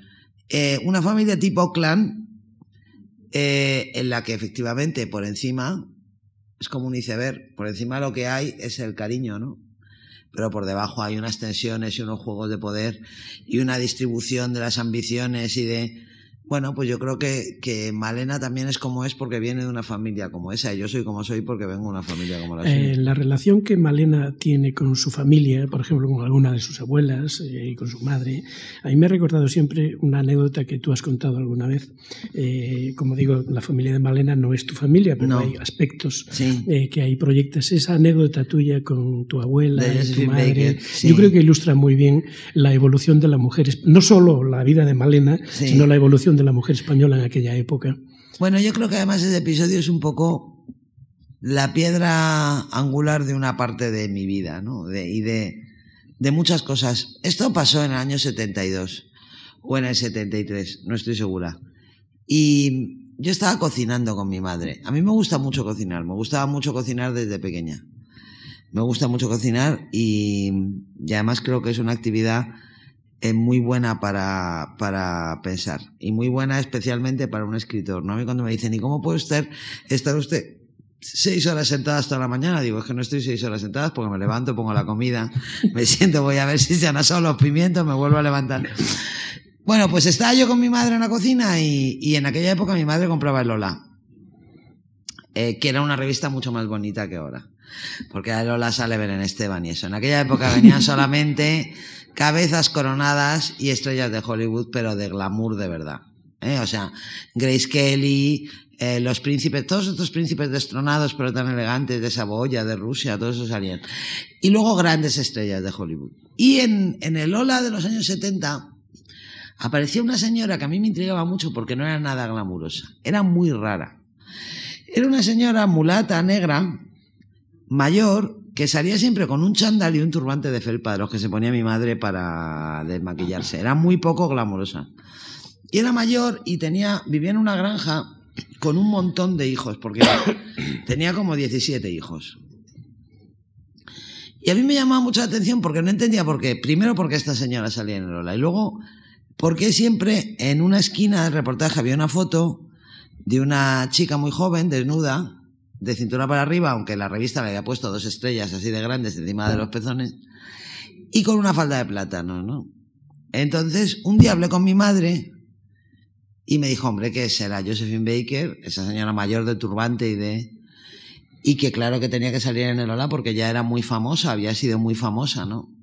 Eh, una familia tipo clan, eh, en la que efectivamente por encima es como un iceberg. Por encima lo que hay es el cariño, ¿no? Pero por debajo hay unas tensiones y unos juegos de poder y una distribución de las ambiciones y de bueno, pues yo creo que, que, Malena también es como es porque viene de una familia como esa. Yo soy como soy porque vengo de una familia como la suya.
Eh, la relación que Malena tiene con su familia, por ejemplo, con alguna de sus abuelas eh, y con su madre, a mí me ha recordado siempre una anécdota que tú has contado alguna vez. Eh, como digo, la familia de Malena no es tu familia, pero hay aspectos que ahí proyectas. Esa anécdota tuya con tu abuela, y tu madre, yo creo que ilustra muy bien la evolución de la mujer, no solo la vida de Malena, sino la evolución de la mujer española en aquella época.
Bueno, yo creo que además ese episodio es un poco la piedra angular de una parte de mi vida, ¿no? De, y de, de muchas cosas. Esto pasó en el año 72 o en el 73, no estoy segura. Y yo estaba cocinando con mi madre. A mí me gusta mucho cocinar, me gustaba mucho cocinar desde pequeña. Me gusta mucho cocinar y, y además creo que es una actividad es muy buena para, para pensar y muy buena especialmente para un escritor. ¿no? A mí cuando me dicen, ¿y cómo puede usted estar usted seis horas sentada hasta la mañana? Digo, es que no estoy seis horas sentadas porque me levanto, pongo la comida, me siento, voy a ver si se han asado los pimientos, me vuelvo a levantar. Bueno, pues estaba yo con mi madre en la cocina y, y en aquella época mi madre compraba el Lola, eh, que era una revista mucho más bonita que ahora. Porque a Lola sale Belén Esteban y eso. En aquella época venían solamente cabezas coronadas y estrellas de Hollywood, pero de glamour de verdad. ¿eh? O sea, Grace Kelly, eh, los príncipes, todos estos príncipes destronados, pero tan elegantes, de Saboya, de Rusia, todos esos salían. Y luego grandes estrellas de Hollywood. Y en, el Ola de los años 70 apareció una señora que a mí me intrigaba mucho porque no era nada glamurosa, era muy rara. Era una señora mulata, negra, mayor, que salía siempre con un chándal y un turbante de felpa de los que se ponía mi madre para desmaquillarse. Era muy poco glamurosa. Y era mayor y tenía, vivía en una granja con un montón de hijos, porque tenía como 17 hijos. Y a mí me llamaba mucha atención porque no entendía por qué. Primero porque esta señora salía en el Ola y luego porque siempre en una esquina del reportaje había una foto de una chica muy joven, desnuda, de cintura para arriba, aunque la revista le había puesto dos estrellas así de grandes encima de los pezones, y con una falda de plátano, ¿no? Entonces, un día hablé con mi madre y me dijo, hombre, que será Josephine Baker, esa señora mayor de turbante y de... Y que claro que tenía que salir en el Ola porque ya era muy famosa, había sido muy famosa, ¿no?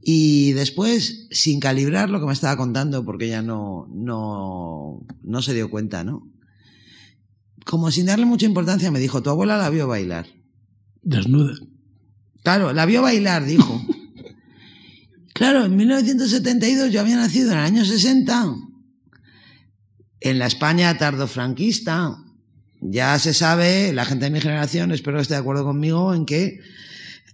Y después, sin calibrar lo que me estaba contando, porque ella no, no, no se dio cuenta, ¿no? Como sin darle mucha importancia, me dijo, tu abuela la vio bailar.
Desnuda.
Claro, la vio bailar, dijo. claro, en 1972 yo había nacido en el año 60, en la España tardofranquista. Ya se sabe, la gente de mi generación, espero que esté de acuerdo conmigo, en que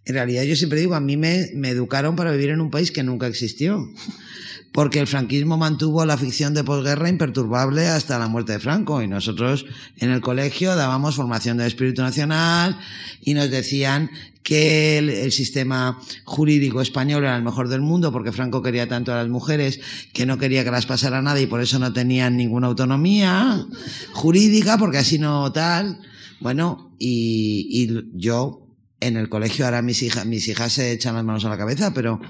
en realidad yo siempre digo, a mí me, me educaron para vivir en un país que nunca existió porque el franquismo mantuvo la ficción de posguerra imperturbable hasta la muerte de Franco y nosotros en el colegio dábamos formación del espíritu nacional y nos decían que el, sistema jurídico español era el mejor del mundo porque Franco quería tanto a las mujeres que no quería que las pasara nada y por eso no tenían ninguna autonomía jurídica porque así no tal. Bueno, y, y yo en el colegio ahora mis hijas, mis hijas se echan las manos a la cabeza, pero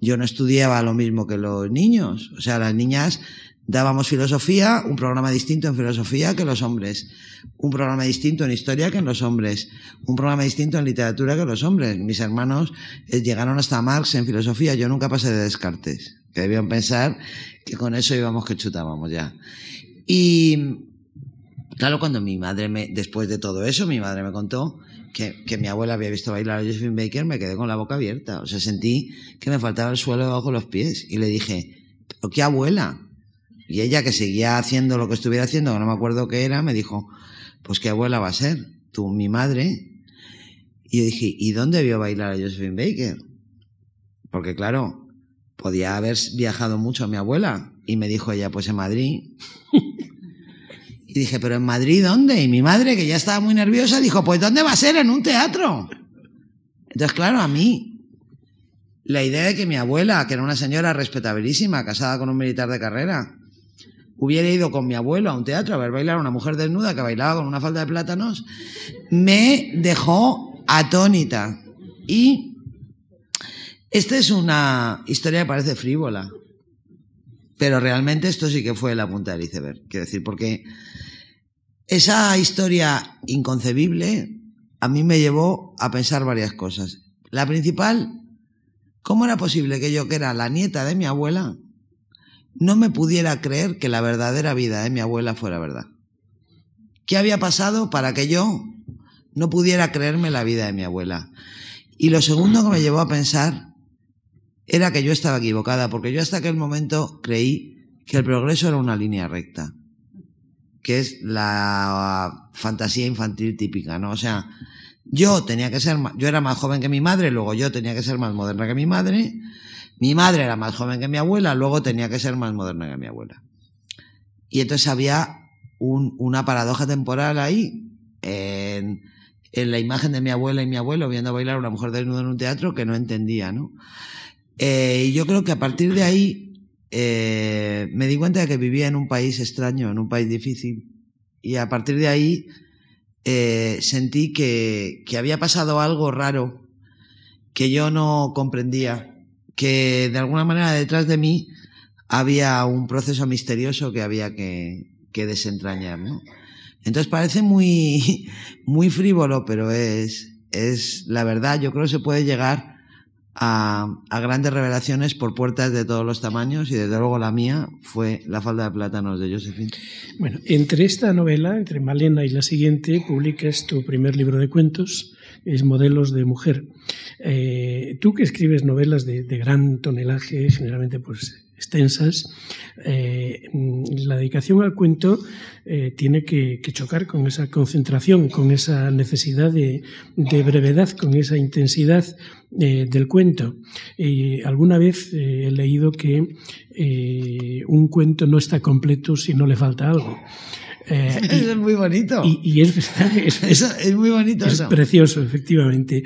yo no estudiaba lo mismo que los niños. O sea, las niñas dábamos filosofía, un programa distinto en filosofía que los hombres, un programa distinto en historia que en los hombres, un programa distinto en literatura que los hombres. Mis hermanos eh, llegaron hasta Marx en filosofía, yo nunca pasé de Descartes, que debían pensar que con eso íbamos que chutábamos ya. Y claro, cuando mi madre me, después de todo eso, mi madre me contó que, que, mi abuela había visto bailar a Josephine Baker, me quedé con la boca abierta. O sea, sentí que me faltaba el suelo debajo de los pies. Y le dije, ¿pero qué abuela? Y ella, que seguía haciendo lo que estuviera haciendo, que no me acuerdo qué era, me dijo, pues qué abuela va a ser, tú, mi madre. Y yo dije, ¿y dónde vio bailar a Josephine Baker? Porque claro, podía haber viajado mucho a mi abuela. Y me dijo ella, pues en Madrid. Y dije, ¿pero en Madrid dónde? Y mi madre, que ya estaba muy nerviosa, dijo, pues ¿dónde va a ser? En un teatro. Entonces, claro, a mí, la idea de que mi abuela, que era una señora respetabilísima, casada con un militar de carrera, hubiera ido con mi abuelo a un teatro a ver bailar a una mujer desnuda que bailaba con una falda de plátanos, me dejó atónita. Y esta es una historia que parece frívola, pero realmente esto sí que fue la punta del iceberg. Quiero decir, porque esa historia inconcebible a mí me llevó a pensar varias cosas. La principal, ¿cómo era posible que yo, que era la nieta de mi abuela, no me pudiera creer que la verdadera vida de mi abuela fuera verdad? ¿Qué había pasado para que yo no pudiera creerme la vida de mi abuela? Y lo segundo que me llevó a pensar era que yo estaba equivocada, porque yo hasta aquel momento creí que el progreso era una línea recta, que es la fantasía infantil típica, ¿no? O sea, yo tenía que ser, yo era más joven que mi madre, luego yo tenía que ser más moderna que mi madre, mi madre era más joven que mi abuela, luego tenía que ser más moderna que mi abuela. Y entonces había una paradoja temporal ahí, en, la imagen de mi abuela y mi abuelo viendo bailar a una mujer desnuda en un teatro que no entendía, ¿no? Eh, y yo creo que a partir de ahí eh, me di cuenta de que vivía en un país extraño, en un país difícil. Y a partir de ahí eh, sentí que, que había pasado algo raro que yo no comprendía, que de alguna manera detrás de mí había un proceso misterioso que había que, que desentrañar, ¿no? Entonces parece muy, muy frívolo, pero es, es la verdad. Yo creo que se puede llegar a, grandes revelaciones por puertas de todos los tamaños y desde luego la mía fue La falda de plátanos de Josephine.
Bueno, entre esta novela, entre Malena y la siguiente, publicas tu primer libro de cuentos, es Modelos de Mujer. Eh, tú que escribes novelas de, de gran tonelaje, generalmente pues extensas, eh, la dedicación al cuento eh, tiene que, chocar con esa concentración, con esa necesidad de, brevedad, con esa intensidad eh, del cuento. alguna vez he leído que un cuento no está completo si no le falta algo.
Eso es muy bonito.
Y, es
Es, es, muy bonito.
Es precioso, efectivamente.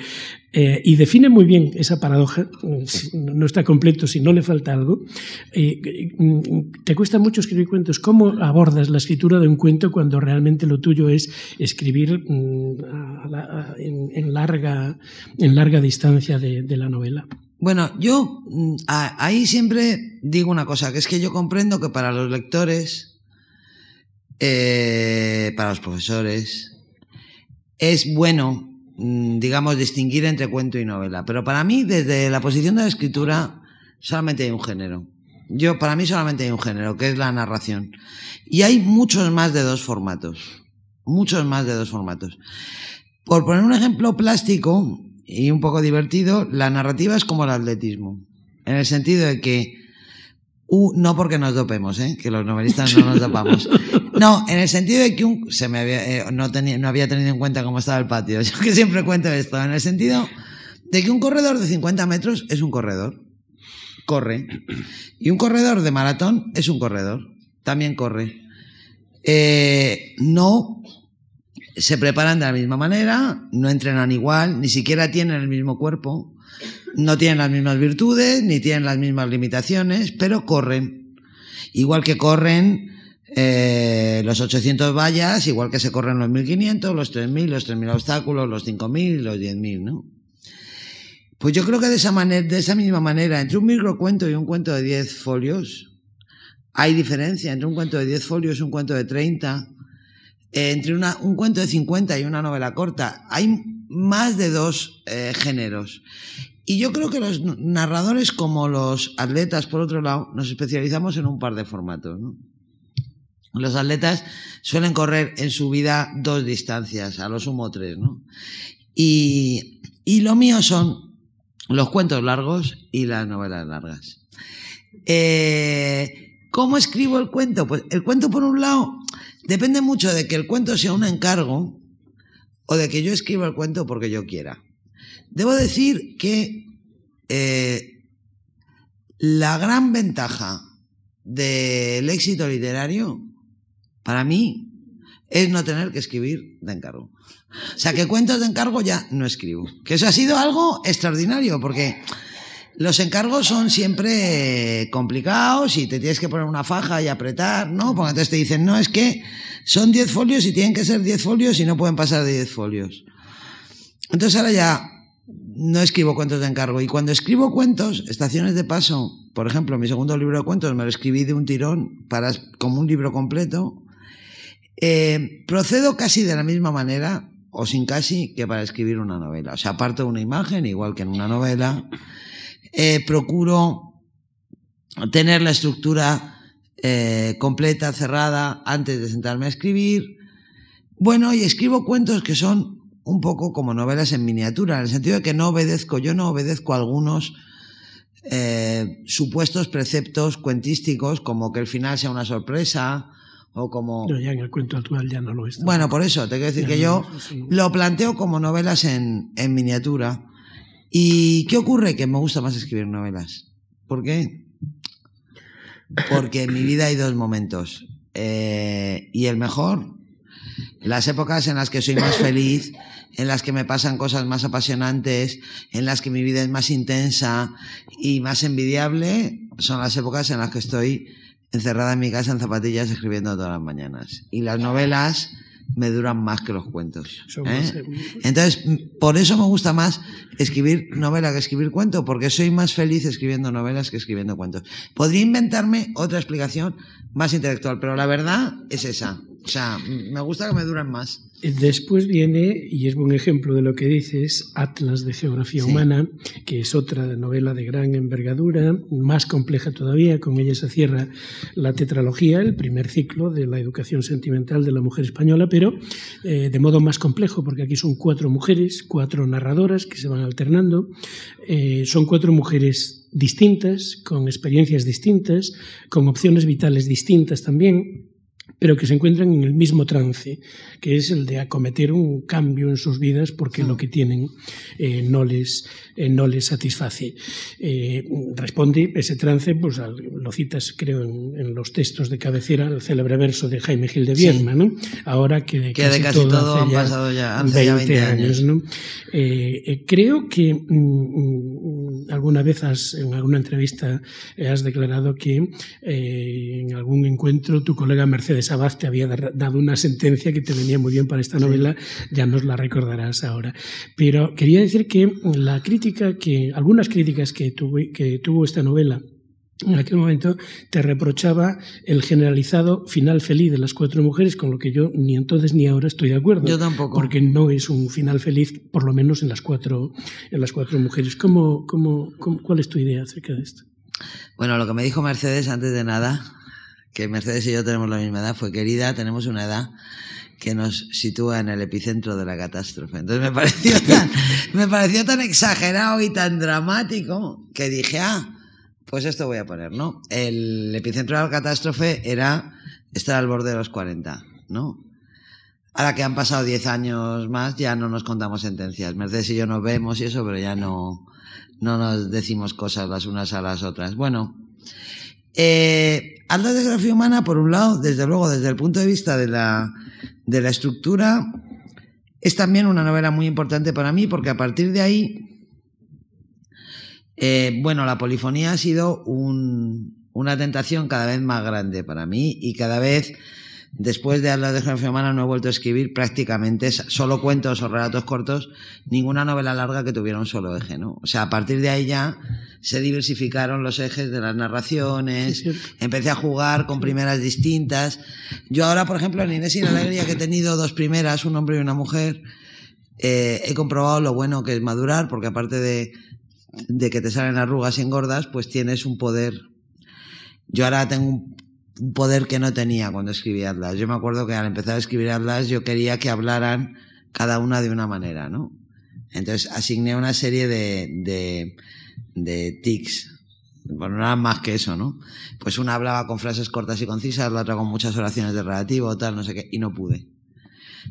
Eh, y define muy bien esa paradoja, no está completo si no le falta algo. Eh, te cuesta mucho escribir cuentos. ¿Cómo abordas la escritura de un cuento cuando realmente lo tuyo es escribir mm, en, larga, en larga distancia de, la novela?
Bueno, yo mm, ahí siempre digo una cosa, que es que yo comprendo que para los lectores, eh, para los profesores, es bueno Mm, digamos, distinguir entre cuento y novela. Pero para mí, desde la posición de la escritura, solamente hay un género. Yo, para mí solamente hay un género, que es la narración. Y hay muchos más de dos formatos. Muchos más de dos formatos. Por poner un ejemplo plástico y un poco divertido, la narrativa es como el atletismo. En el sentido de que no porque nos dopemos, ¿eh? que los novelistas no nos dopamos. No, en el sentido de que un, se me había, eh, no, tenía, no había tenido en cuenta cómo estaba el patio. Yo que siempre cuento esto. En el sentido de que un corredor de 50 metros es un corredor. Corre. Y un corredor de maratón es un corredor. También corre. Eh, no se preparan de la misma manera, no entrenan igual, ni siquiera tienen el mismo cuerpo no tienen las mismas virtudes, ni tienen las mismas limitaciones, pero corren. Igual que corren eh, los 800 vallas, igual que se corren los 1500, los 3000, los 3000 obstáculos, los 5000, los 10000, ¿no? Pues yo creo que de esa manera, de esa misma manera, entre un microcuento y un cuento de 10 folios, hay diferencia entre un cuento de 10 folios y un cuento de 30, entre un cuento de 50 y una novela corta. Hay más de dos eh, géneros. Y yo creo que los narradores, como los atletas, por otro lado, nos especializamos en un par de formatos. Los atletas suelen correr en su vida dos distancias, a lo sumo tres. ¿no? Y, y lo mío son los cuentos largos y las novelas largas. Eh, ¿Cómo escribo el cuento? Pues el cuento, por un lado, depende mucho de que el cuento sea un encargo o de que yo escriba el cuento porque yo quiera. Debo decir que eh, la gran ventaja del éxito literario, para mí, es no tener que escribir de encargo. O sea, que cuentos de encargo ya no escribo. Que eso ha sido algo extraordinario, porque los encargos son siempre complicados y te tienes que poner una faja y apretar, ¿no? Porque entonces te dicen, no, es que son 10 folios y tienen que ser 10 folios y no pueden pasar de 10 folios. Entonces ahora ya no escribo cuentos de encargo. Y cuando escribo cuentos, estaciones de paso, por ejemplo, mi segundo libro de cuentos me lo escribí de un tirón para, como un libro completo, eh, procedo casi de la misma manera, o sin casi, que para escribir una novela. O sea, parto de una imagen, igual que en una novela. Eh, procuro tener la estructura eh, completa, cerrada, antes de sentarme a escribir. Bueno, y escribo cuentos que son un poco como novelas en miniatura, en el sentido de que no obedezco, yo no obedezco a algunos eh, supuestos preceptos cuentísticos, como que el final sea una sorpresa, o como...
No, ya en el cuento actual ya no lo es.
Bueno, por eso, te quiero decir que yo lo planteo como novelas en, en miniatura. ¿Y qué ocurre? Que me gusta más escribir novelas. ¿Por qué? Porque en mi vida hay dos momentos. Eh, y el mejor, las épocas en las que soy más feliz, en las que me pasan cosas más apasionantes, en las que mi vida es más intensa y más envidiable, son las épocas en las que estoy encerrada en mi casa en zapatillas escribiendo todas las mañanas. Y las novelas me duran más que los cuentos. ¿eh? Entonces, por eso me gusta más escribir novela que escribir cuento, porque soy más feliz escribiendo novelas que escribiendo cuentos. Podría inventarme otra explicación más intelectual, pero la verdad es esa. O sea, me gusta que me duren más.
Después viene, y es buen ejemplo de lo que dices, Atlas de Geografía Humana, que es otra novela de gran envergadura, más compleja todavía, con ella se cierra la tetralogía, el primer ciclo de la educación sentimental de la mujer española, pero eh, de modo más complejo, porque aquí son cuatro mujeres, cuatro narradoras que se van alternando, eh, son cuatro mujeres distintas, con experiencias distintas, con opciones vitales distintas también, pero que se encuentran en el mismo trance, que es el de acometer un cambio en sus vidas porque lo que tienen eh, no, les, eh, no les satisface. Eh, responde ese trance, pues lo citas creo en, los textos de cabecera, el célebre verso de Jaime Gil de Vierma, ¿no? ahora que de
casi, todo, han pasado ya, 20, años.
¿no? creo que mm, mm, alguna vez en alguna entrevista has declarado que en algún encuentro tu colega Mercedes Sabaz te había dado una sentencia que te venía muy bien para esta novela, ya nos la recordarás ahora. Pero quería decir que la crítica que, algunas críticas que, que tuvo esta novela en aquel momento te reprochaba el generalizado final feliz de las cuatro mujeres, con lo que yo ni entonces ni ahora estoy de acuerdo.
Yo tampoco.
Porque no es un final feliz, por lo menos en las cuatro, en las cuatro mujeres. ¿Cómo, cómo, cuál es tu idea acerca de esto?
Bueno, lo que me dijo Mercedes antes de nada que Mercedes y yo tenemos la misma edad, fue querida, tenemos una edad que nos sitúa en el epicentro de la catástrofe. Entonces me pareció tan, me pareció tan exagerado y tan dramático que dije, ah, pues esto voy a poner, ¿no? El epicentro de la catástrofe era estar al borde de los 40, ¿no? Ahora que han pasado 10 años más, ya no nos contamos sentencias. Mercedes y yo nos vemos y eso, pero ya no, no nos decimos cosas las unas a las otras. Bueno, eh, de Geografía Humana, por un lado, desde luego, desde el punto de vista de la, de la estructura, es también una novela muy importante para mí, porque a partir de ahí, eh, bueno, la polifonía ha sido un, una tentación cada vez más grande para mí y cada vez Después de hablar de geografía humana no he vuelto a escribir prácticamente solo cuentos o relatos cortos, ninguna novela larga que tuviera un solo eje, ¿no? O sea, a partir de ahí ya se diversificaron los ejes de las narraciones, empecé a jugar con primeras distintas. Yo ahora, por ejemplo, en Inés y la Alegría, que he tenido dos primeras, un hombre y una mujer, eh, he comprobado lo bueno que es madurar, porque aparte de, de que te salen arrugas y engordas, pues tienes un poder yo ahora tengo un poder que no tenía cuando escribía Atlas. Yo me acuerdo que al empezar a escribir Atlas yo quería que hablaran cada una de una manera, ¿no? Entonces asigné una serie de, de, de tics. Bueno, no más que eso, ¿no? Pues una hablaba con frases cortas y concisas, la otra con muchas oraciones de relativo, tal, no sé qué, y no pude.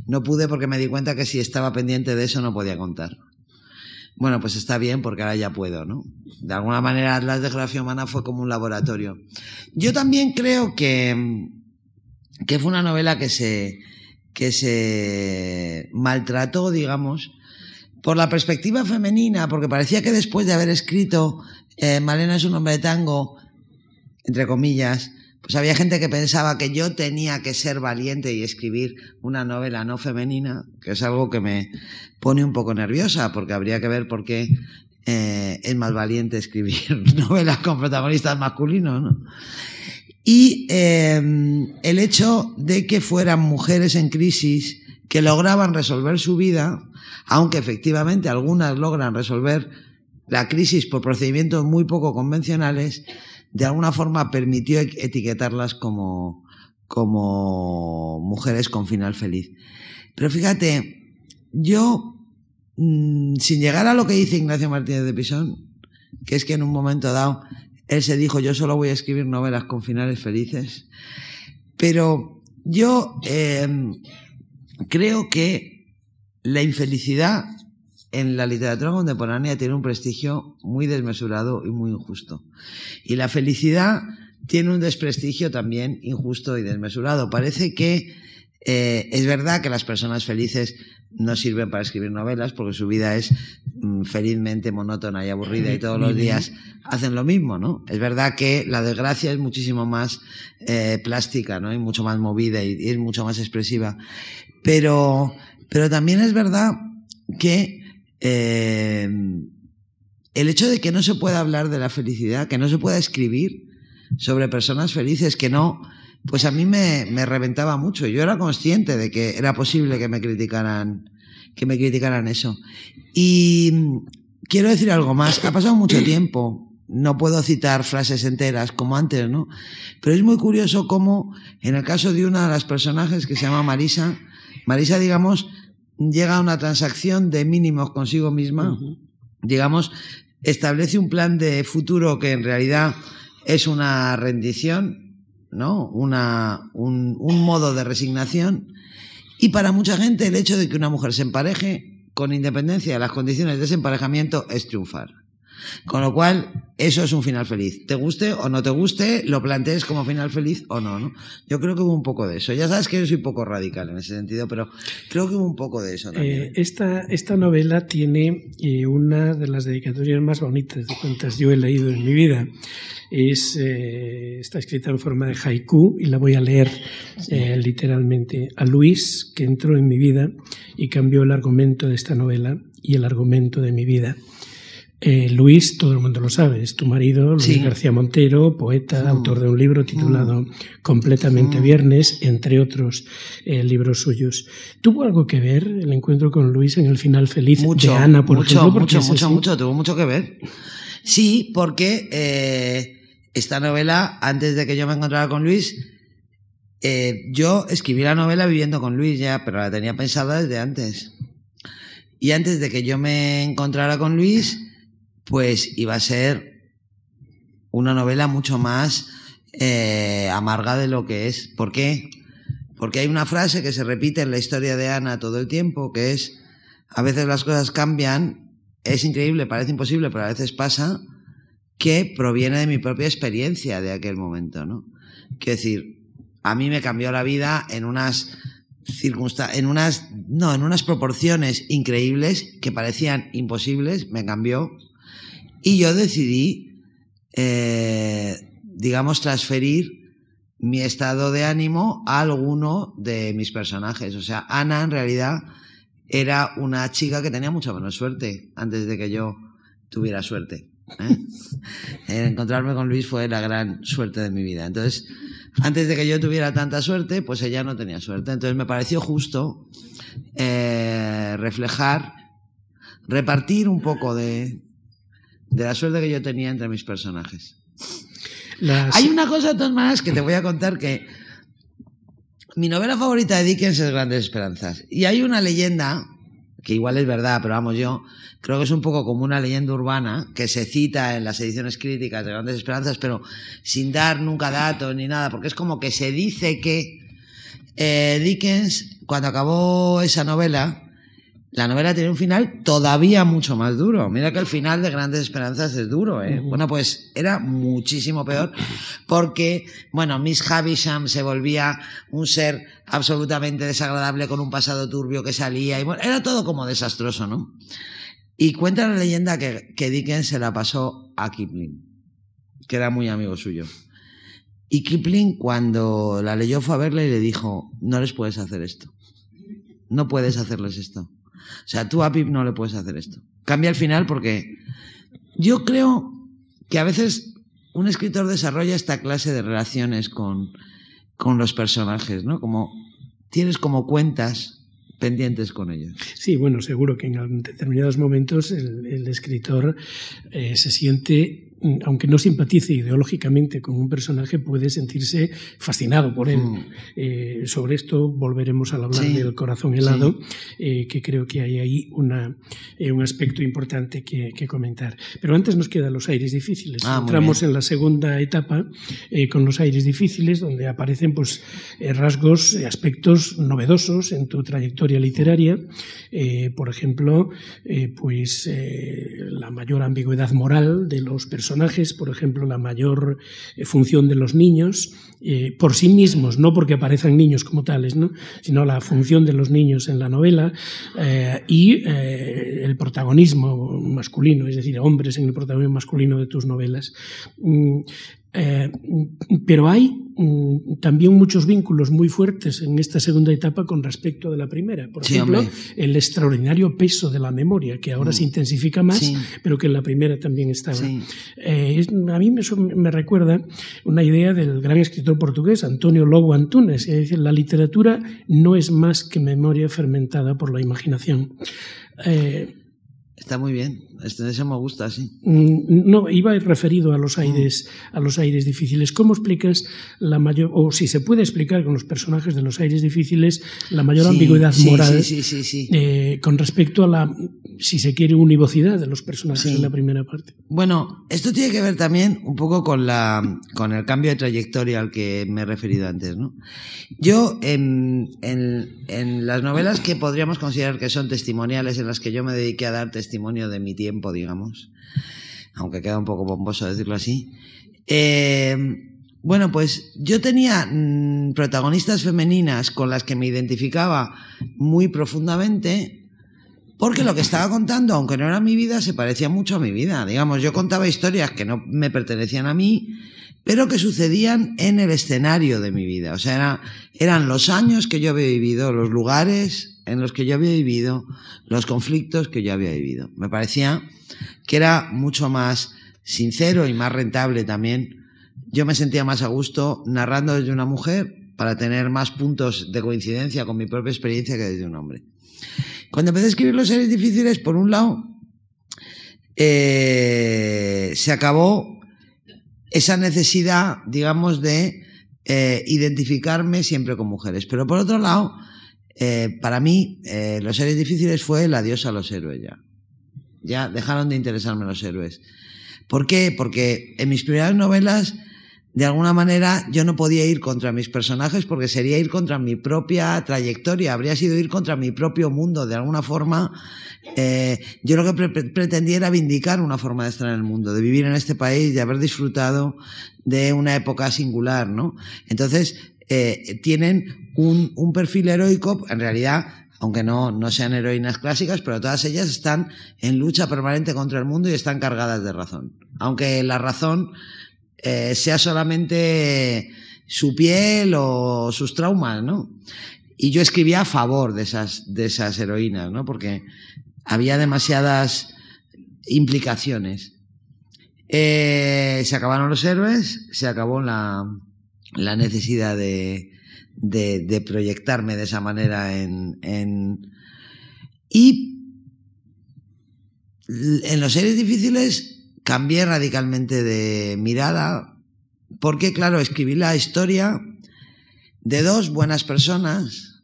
No pude porque me di cuenta que si estaba pendiente de eso no podía contar. Bueno, pues está bien porque ahora ya puedo, ¿no? De alguna manera Atlas de Geografía Humana fue como un laboratorio. Yo también creo que, que fue una novela que se, que se maltrató, digamos, por la perspectiva femenina, porque parecía que después de haber escrito eh, Malena es un hombre de tango, entre comillas, pues había gente que pensaba que yo tenía que ser valiente y escribir una novela no femenina, que es algo que me pone un poco nerviosa, porque habría que ver por qué eh, es más valiente escribir novelas con protagonistas masculinos, ¿no? Y em, el hecho de que fueran mujeres en crisis que lograban resolver su vida, aunque efectivamente algunas logran resolver la crisis por procedimientos muy poco convencionales, de alguna forma permitió etiquetarlas como, como mujeres con final feliz. Pero fíjate, yo, mm, sin llegar a lo que dice Ignacio Martínez de Pisón, que es que en un momento dado él se dijo, yo solo voy a escribir novelas con finales felices, pero yo eh, creo que la infelicidad en la literatura contemporánea tiene un prestigio muy desmesurado y muy injusto. Y la felicidad tiene un desprestigio también injusto y desmesurado. Parece que eh, es verdad que las personas felices no sirven para escribir novelas porque su vida es mm, felizmente monótona y aburrida y todos los días hacen lo mismo, ¿no? Es verdad que la desgracia es muchísimo más eh, plástica, ¿no? Y mucho más movida y, es mucho más expresiva. Pero, pero también es verdad que eh, el hecho de que no se pueda hablar de la felicidad, que no se pueda escribir sobre personas felices, que no, pues a mí me, me reventaba mucho. Yo era consciente de que era posible que me criticaran, que me criticaran eso. Y quiero decir algo más. Ha pasado mucho tiempo. No puedo citar frases enteras como antes, ¿no? Pero es muy curioso cómo, en el caso de una de las personajes que se llama Marisa, Marisa, digamos, llega a una transacción de mínimos consigo misma, digamos, establece un plan de futuro que en realidad es una rendición, ¿no? Una, un, un modo de resignación. Y para mucha gente el hecho de que una mujer se empareje, con independencia de las condiciones de ese emparejamiento, es triunfar. Con lo cual, eso es un final feliz. Te guste o no te guste, lo plantees como final feliz o no, ¿no? Yo creo que hubo un poco de eso. Ya sabes que yo soy poco radical en ese sentido, pero creo que hubo un poco de eso también.
Eh, esta, esta novela tiene eh, una de las dedicatorias más bonitas de cuantas yo he leído en mi vida. Es, eh, está escrita en forma de haiku y la voy a leer literalmente. A Luis, que entró en mi vida y cambió el argumento de esta novela y el argumento de mi vida. Eh, Luis, todo el mundo lo sabe, es tu marido, Luis García Montero, poeta, autor de un libro titulado Completamente Viernes, entre otros eh, libros suyos. ¿Tuvo algo que ver el encuentro con Luis en el final feliz
mucho,
de Ana, por
mucho,
ejemplo?
Mucho, mucho, mucho, tuvo mucho que ver. Sí, porque eh, esta novela, antes de que yo me encontrara con Luis, yo escribí la novela viviendo con Luis ya, pero la tenía pensada desde antes. Y antes de que yo me encontrara con Luis, pues iba a ser una novela mucho más eh, amarga de lo que es. ¿Por qué? Porque hay una frase que se repite en la historia de Ana todo el tiempo, que es, a veces las cosas cambian, es increíble, parece imposible, pero a veces pasa, que proviene de mi propia experiencia de aquel momento, ¿no? Quiero decir, a mí me cambió la vida en unas circunstancias, en unas, no, en unas proporciones increíbles que parecían imposibles, me cambió y yo decidí, eh, digamos, transferir mi estado de ánimo a alguno de mis personajes. O sea, Ana en realidad era una chica que tenía mucha menos suerte antes de que yo tuviera suerte. ¿eh? encontrarme con Luis fue la gran suerte de mi vida. Entonces, antes de que yo tuviera tanta suerte, pues ella no tenía suerte. Entonces me pareció justo eh, reflejar, repartir un poco de, de la suerte que yo tenía entre mis personajes. Hay una cosa, Tomás, que te voy a contar que mi novela favorita de Dickens es Grandes Esperanzas. Y hay una leyenda, que igual es verdad, pero vamos, yo creo que es un poco como una leyenda urbana, que se cita en las ediciones críticas de Grandes Esperanzas, pero sin dar nunca datos ni nada, porque es como que se dice que eh, Dickens, cuando acabó esa novela, la novela tiene un final todavía mucho más duro. Mira que el final de Grandes Esperanzas es duro, ¿eh? Bueno, pues era muchísimo peor porque, bueno, Miss Havisham se volvía un ser absolutamente desagradable con un pasado turbio que salía y bueno, era todo como desastroso, ¿no? Y cuenta la leyenda que, que Dickens se la pasó a Kipling, que era muy amigo suyo. Y Kipling cuando la leyó fue a verle y le dijo, no les puedes hacer esto. No puedes hacerles esto. O sea, tú a Pip no le puedes hacer esto. Cambia el final porque yo creo que a veces un escritor desarrolla esta clase de relaciones con, con los personajes, ¿no? Como tienes como cuentas pendientes con ellos.
Sí, bueno, seguro que en determinados momentos el, escritor eh, se siente aunque no simpatice ideológicamente con un personaje, puede sentirse fascinado por él. Mm. Eh, sobre esto volveremos a hablar del corazón helado, eh, que creo que hay ahí una, eh, un aspecto importante que, comentar. Pero antes nos quedan los aires difíciles. Ah, Entramos en la segunda etapa con los aires difíciles, donde aparecen pues, rasgos, aspectos novedosos en tu trayectoria literaria. por ejemplo, pues la mayor ambigüedad moral de los personajes por ejemplo, la mayor eh, función de los niños eh, por sí mismos, no porque aparezcan niños como tales, ¿no? sino la función de los niños en la novela eh, y el protagonismo masculino, es decir, hombres en el protagonismo masculino de tus novelas. Eh, pero hay mm, también muchos vínculos muy fuertes en esta segunda etapa con respecto de la primera. Por ejemplo, el extraordinario peso de la memoria, que ahora mm. se intensifica más, pero que en la primera también estaba. Eh, a mí me, me, recuerda una idea del gran escritor portugués Antonio Lobo Antunes, es decir, la literatura no es más que memoria fermentada por la imaginación.
Eh, Está muy bien. Este, ese me gusta, sí.
Mm, no, iba referido a los aires, a los aires difíciles. ¿Cómo explicas la mayor, o si se puede explicar con los personajes de los aires difíciles, la mayor ambigüedad moral eh, con respecto a la, si se quiere, univocidad de los personajes en la primera parte?
Bueno, esto tiene que ver también un poco con la, con el cambio de trayectoria al que me he referido antes, ¿no? Yo en, en, en las novelas que podríamos considerar que son testimoniales, en las que yo me dediqué a dar testimonio de mi tiempo digamos, aunque queda un poco pomposo decirlo así. Eh, bueno, pues yo tenía mm, protagonistas femeninas con las que me identificaba muy profundamente, porque lo que estaba contando, aunque no era mi vida, se parecía mucho a mi vida. Digamos, yo contaba historias que no me pertenecían a mí, pero que sucedían en el escenario de mi vida. O sea, eran los años que yo había vivido, los lugares, en los que yo había vivido, los conflictos que yo había vivido. Me parecía que era mucho más sincero y más rentable también. Yo me sentía más a gusto narrando desde una mujer para tener más puntos de coincidencia con mi propia experiencia que desde un hombre. Cuando empecé a escribir los seres difíciles, por un lado, eh, se acabó esa necesidad, digamos, de eh, identificarme siempre con mujeres. Pero por otro lado, eh, para mí, eh, los seres difíciles fue el adiós a los héroes ya. Ya dejaron de interesarme los héroes. ¿Por qué? Porque en mis primeras novelas, de alguna manera, yo no podía ir contra mis personajes porque sería ir contra mi propia trayectoria, habría sido ir contra mi propio mundo. De alguna forma, eh, yo lo que pretendía era vindicar una forma de estar en el mundo, de vivir en este país, de haber disfrutado de una época singular, ¿no? Entonces, eh, tienen un, perfil heroico, en realidad, aunque no, no sean heroínas clásicas, pero todas ellas están en lucha permanente contra el mundo y están cargadas de razón. Aunque la razón eh, sea solamente su piel o sus traumas, ¿no? Y yo escribía a favor de esas, de esas heroínas, ¿no? Porque había demasiadas implicaciones. Eh, se acabaron los héroes, se acabó la, la necesidad de, de, proyectarme de esa manera en, en, Y en los series difíciles cambié radicalmente de mirada, porque claro, escribí la historia de dos buenas personas.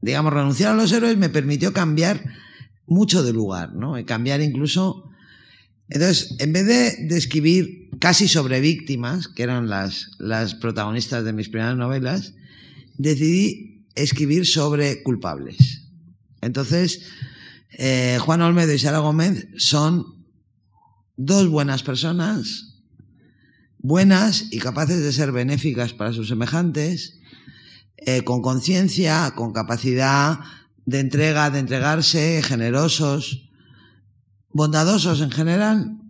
Digamos, renunciar a los héroes me permitió cambiar mucho de lugar, ¿no? cambiar incluso entonces, en vez de, escribir casi sobre víctimas, que eran las, protagonistas de mis primeras novelas, decidí escribir sobre culpables. Entonces, eh, Juan Olmedo y Sara Gómez son dos buenas personas, buenas y capaces de ser benéficas para sus semejantes, eh, con conciencia, con capacidad de entrega, de entregarse, generosos, bondadosos en general,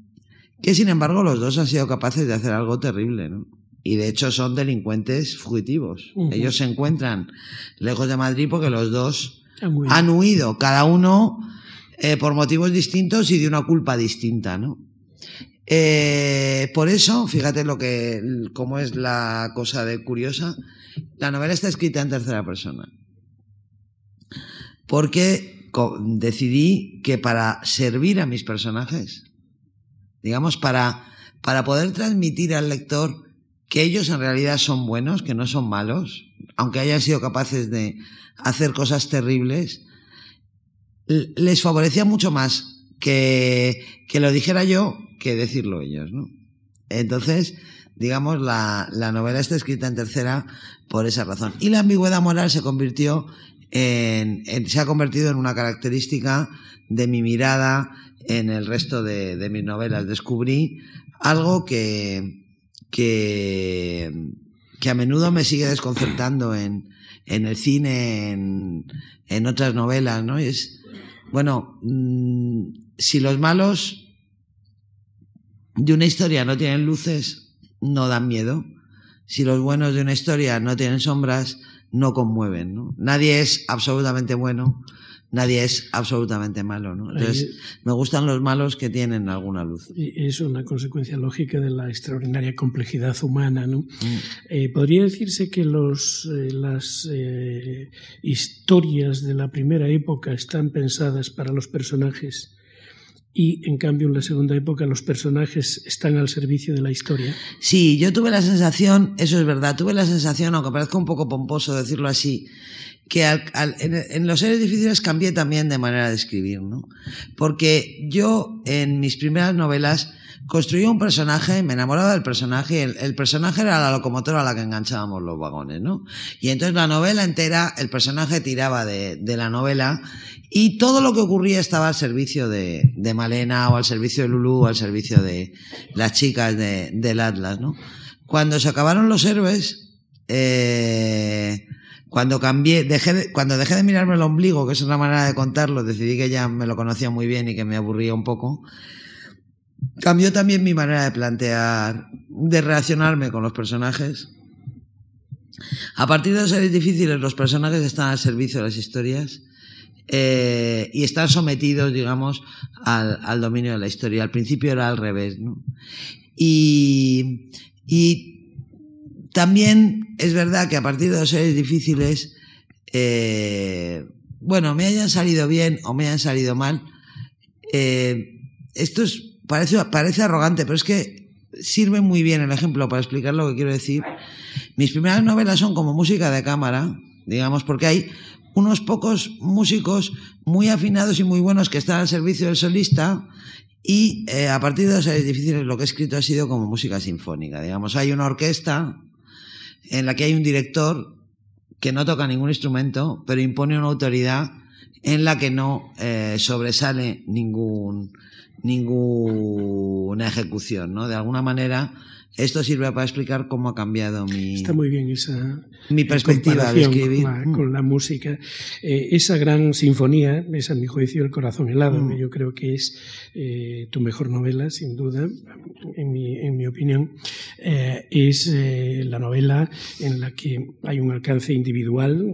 que sin embargo los dos han sido capaces de hacer algo terrible, ¿no? Y de hecho son delincuentes fugitivos. Ellos se encuentran lejos de Madrid porque los dos han huido, cada uno eh, por motivos distintos y de una culpa distinta, ¿no? Eh, por eso, fíjate lo que, cómo es la cosa de curiosa, la novela está escrita en tercera persona. Porque decidí que para servir a mis personajes, digamos, para, para poder transmitir al lector que ellos en realidad son buenos, que no son malos, aunque hayan sido capaces de hacer cosas terribles, les favorecía mucho más que, que lo dijera yo que decirlo ellos. Entonces, digamos, la, la, novela está escrita en tercera por esa razón. Y la ambigüedad moral se convirtió en, se ha convertido en una característica de mi mirada en el resto de, mis novelas. Descubrí algo que, que, que a menudo me sigue desconcertando en, en el cine, en, en otras novelas, ¿no? es, bueno, mm, si los malos de una historia no tienen luces, no dan miedo. Si los buenos de una historia no tienen sombras, no conmueven. ¿no? Nadie es absolutamente bueno, nadie es absolutamente malo. ¿no? Entonces, me gustan los malos que tienen alguna luz.
Es una consecuencia lógica de la extraordinaria complejidad humana. ¿no? Mm. Eh, Podría decirse que los, eh, las eh, historias de la primera época están pensadas para los personajes y en cambio en la segunda época los personajes están al servicio de la historia.
Sí, yo tuve la sensación, eso es verdad, tuve la sensación, aunque parezca un poco pomposo decirlo así, que en, los seres difíciles cambié también de manera de escribir, ¿no? Porque yo en mis primeras novelas construía un personaje, me enamoraba del personaje, el, el, personaje era la locomotora a la que enganchábamos los vagones, ¿no? Y entonces la novela entera, el personaje tiraba de, de la novela y todo lo que ocurría estaba al servicio de, de, Malena o al servicio de Lulú o al servicio de las chicas de, del Atlas, ¿no? Cuando se acabaron los héroes, eh, cuando cambié, dejé de, cuando dejé de mirarme el ombligo, que es una manera de contarlo, decidí que ya me lo conocía muy bien y que me aburría un poco. Cambió también mi manera de plantear, de relacionarme con los personajes. A partir de los series difíciles, los personajes están al servicio de las historias eh, y están sometidos, digamos, al, al, dominio de la historia. Al principio era al revés, ¿no? Y, y también es verdad que a partir de los series difíciles, eh, bueno, me hayan salido bien o me hayan salido mal, eh, esto es, parece, arrogante, pero es que sirve muy bien el ejemplo para explicar lo que quiero decir. Mis primeras novelas son como música de cámara, digamos, porque hay unos pocos músicos muy afinados y muy buenos que están al servicio del solista y eh, a partir de los series difíciles lo que he escrito ha sido como música sinfónica. Digamos, hay una orquesta en la que hay un director que no toca ningún instrumento, pero impone una autoridad en la que no eh, sobresale ningún, ninguna ejecución, ¿no? De alguna manera, esto sirve para explicar cómo ha cambiado mi,
Está muy bien esa
mi perspectiva de escribir.
Con la, con la música. Eh, esa gran sinfonía es, a mi juicio, El corazón helado, mm. que yo creo que es eh, tu mejor novela, sin duda, en mi, en mi opinión. Eh, es eh, la novela en la que hay un alcance individual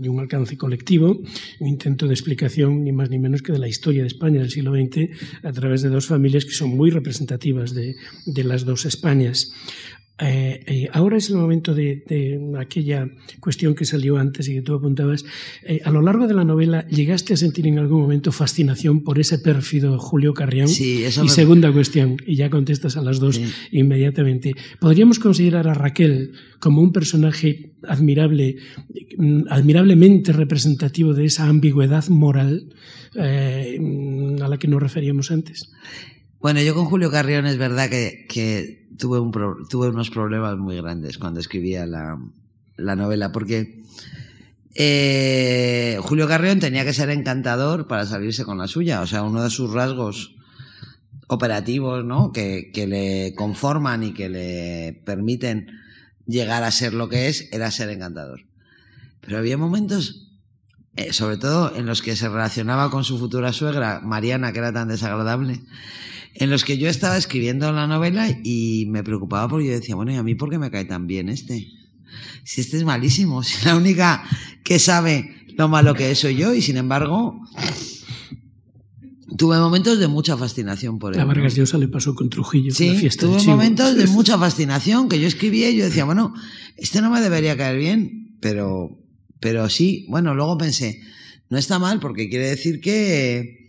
y un alcance colectivo, un intento de explicación ni más ni menos que de la historia de España del siglo XX a través de dos familias que son muy representativas de, de las dos Españas eh, eh, ahora es el momento de, de, aquella cuestión que salió antes y que tú apuntabas. Eh, a lo largo de la novela, ¿llegaste a sentir en algún momento fascinación por ese pérfido Julio Carrión?
Sí, eso
y me... segunda cuestión, y ya contestas a las dos sí. inmediatamente. ¿Podríamos considerar a Raquel como un personaje admirable, admirablemente representativo de esa ambigüedad moral a la que nos referíamos antes?
Bueno, yo con Julio Carrión es verdad que, tuve, unos problemas muy grandes cuando escribía la, la novela, porque Eh, Julio Carrión tenía que ser encantador para salirse con la suya. O sea, uno de sus rasgos operativos, ¿no? Que, que le conforman y que le permiten llegar a ser lo que es, era ser encantador. Pero había momentos, eh, sobre todo en los que se relacionaba con su futura suegra, Mariana, que era tan desagradable, en los que yo estaba escribiendo la novela y me preocupaba porque yo decía, bueno, ¿y a mí por qué me cae tan bien este? Si este es malísimo, si la única que sabe lo malo que es soy yo y sin embargo tuve momentos de mucha fascinación por él.
A Vargas Llosa le pasó con Trujillo.
Sí,
con la fiesta
tuve momentos de mucha fascinación que yo escribía y yo decía, bueno, este no me debería caer bien, pero, pero sí, bueno, luego pensé, no está mal porque quiere decir que,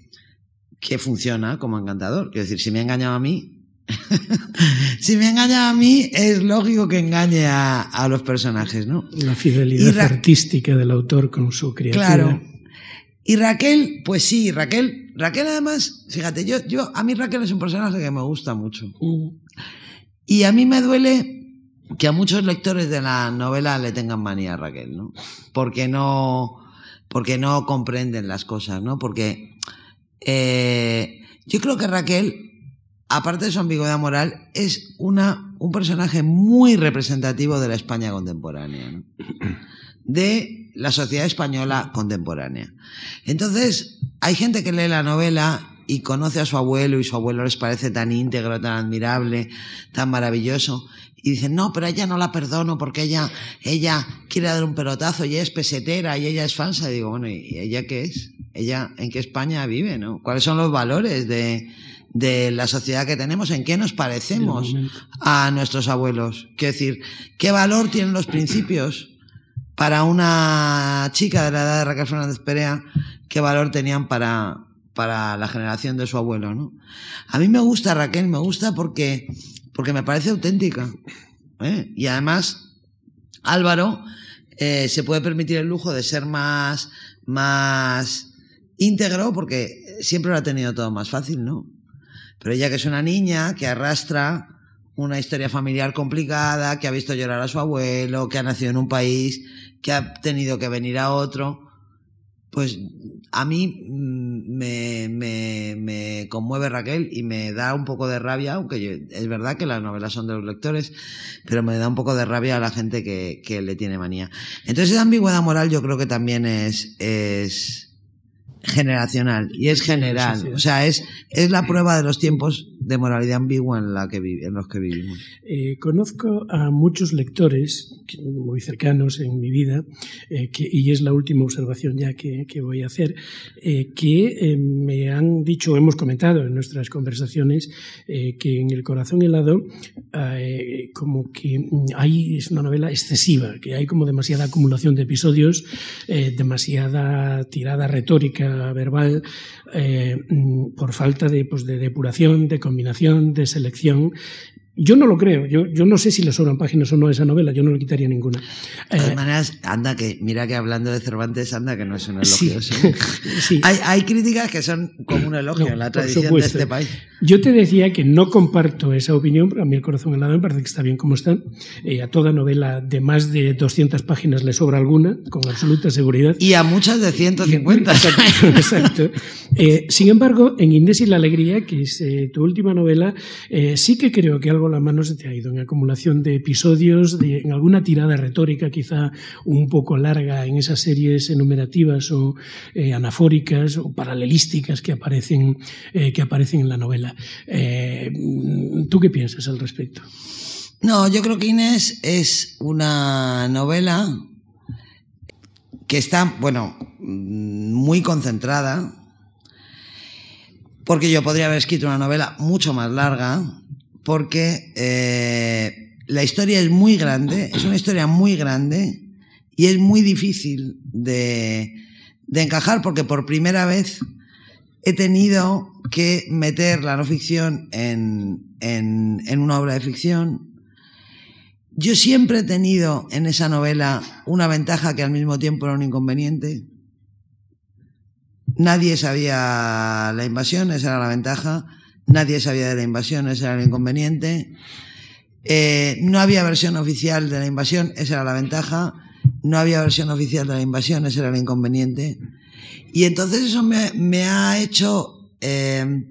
que funciona como encantador. Quiero decir, si me ha engañado a mí, si me ha engañado a mí, es lógico que engañe a, a los personajes, ¿no?
La fidelidad
Ra-
artística del autor con su criatura.
Claro. Y Raquel, pues sí, Raquel, Raquel además, fíjate, yo, yo, a mí Raquel es un personaje que me gusta mucho.
Mm.
Y a mí me duele que a muchos lectores de la novela le tengan manía a Raquel, ¿no? Porque no, porque no comprenden las cosas, ¿no? Porque eh, yo creo que Raquel, aparte de su ambigüedad moral, es una, un personaje muy representativo de la España contemporánea, ¿no? de la sociedad española contemporánea. Entonces, hay gente que lee la novela y conoce a su abuelo y su abuelo les parece tan íntegro, tan admirable, tan maravilloso. Y dicen, no, pero a ella no la perdono porque ella, ella quiere dar un pelotazo y ella es pesetera y ella es falsa. Y digo, bueno, ¿y ella qué es? ¿Ella en qué España vive? ¿no? ¿Cuáles son los valores de, de la sociedad que tenemos? ¿En qué nos parecemos a nuestros abuelos? Quiero decir, ¿qué valor tienen los principios? para una chica de la edad de Raquel Fernández Perea, qué valor tenían para, para la generación de su abuelo, ¿no? A mí me gusta Raquel, me gusta porque, porque me parece auténtica. ¿eh? Y además, Álvaro eh, se puede permitir el lujo de ser más, más íntegro porque siempre lo ha tenido todo más fácil, ¿no? Pero ella que es una niña que arrastra una historia familiar complicada, que ha visto llorar a su abuelo, que ha nacido en un país, que ha tenido que venir a otro, pues a mí mm, me, me, me conmueve Raquel y me da un poco de rabia, aunque yo- es verdad que las novelas son de los lectores, pero me da un poco de rabia a la gente que, que le tiene manía. Entonces esa ambigüedad moral yo creo que también es, es generacional y es general.
sí, sí.
O sea, es, es la prueba de los tiempos de moralidad ambigua en, la que vi- en los que vivimos.
Eh, conozco a muchos lectores muy cercanos en mi vida, eh, que- y es la última observación ya que, que voy a hacer, eh, que me han dicho, hemos comentado en nuestras conversaciones, que en El corazón helado como que mm, hay, es una novela excesiva, que hay como demasiada acumulación de episodios, demasiada tirada retórica verbal, eh, mm, por falta de, pues, de depuración, de combinación, de selección. Yo no lo creo, yo, yo no sé si le sobran páginas o no a esa novela, yo no le quitaría ninguna.
De todas
Eh,
maneras, anda que, mira que hablando de Cervantes, anda que no es un elogio. sí.
sí.
Hay, hay críticas que son como un elogio
No,
en la tradición de este país.
Yo te decía que no comparto esa opinión, pero a mí el corazón helado me parece que está bien como está. Eh, a toda novela de más de 200 páginas le sobra alguna, con absoluta seguridad.
Y a muchas de 150.
Exacto. exacto. Eh, sin embargo, en Inés y la Alegría, que es eh, tu última novela, eh, sí que creo que algo la mano se te ha ido en acumulación de episodios, de, en alguna tirada retórica quizá un poco larga en esas series enumerativas o eh, anafóricas o paralelísticas que aparecen, eh, que aparecen en la novela. Eh, ¿Tú qué piensas al respecto?
No, yo creo que Inés es una novela que está, bueno, mm, muy concentrada, porque yo podría haber escrito una novela mucho más larga, porque eh, la historia es muy grande, es una historia muy grande y es muy difícil de, de encajar, porque por primera vez he tenido que meter la no ficción en, en, en una obra de ficción. Yo siempre he tenido en esa novela una ventaja que al mismo tiempo era un inconveniente. Nadie sabía la invasión, esa era la ventaja. Nadie sabía de la invasión, ese era el inconveniente. Eh, no había versión oficial de la invasión, esa era la ventaja. no había versión oficial de la invasión, ese era el inconveniente. Y entonces eso me, ha hecho, eh,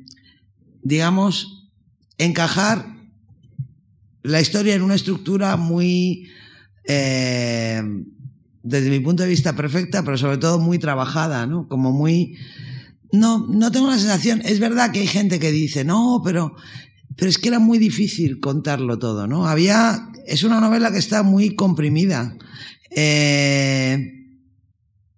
digamos, encajar la historia en una estructura muy, eh, desde mi punto de vista, perfecta, pero sobre todo muy trabajada, ¿no? Como muy... No, no tengo la sensación, es verdad que hay gente que dice, no, pero, pero es que era muy difícil contarlo todo, ¿no? Había, es una novela que está muy comprimida. Eh,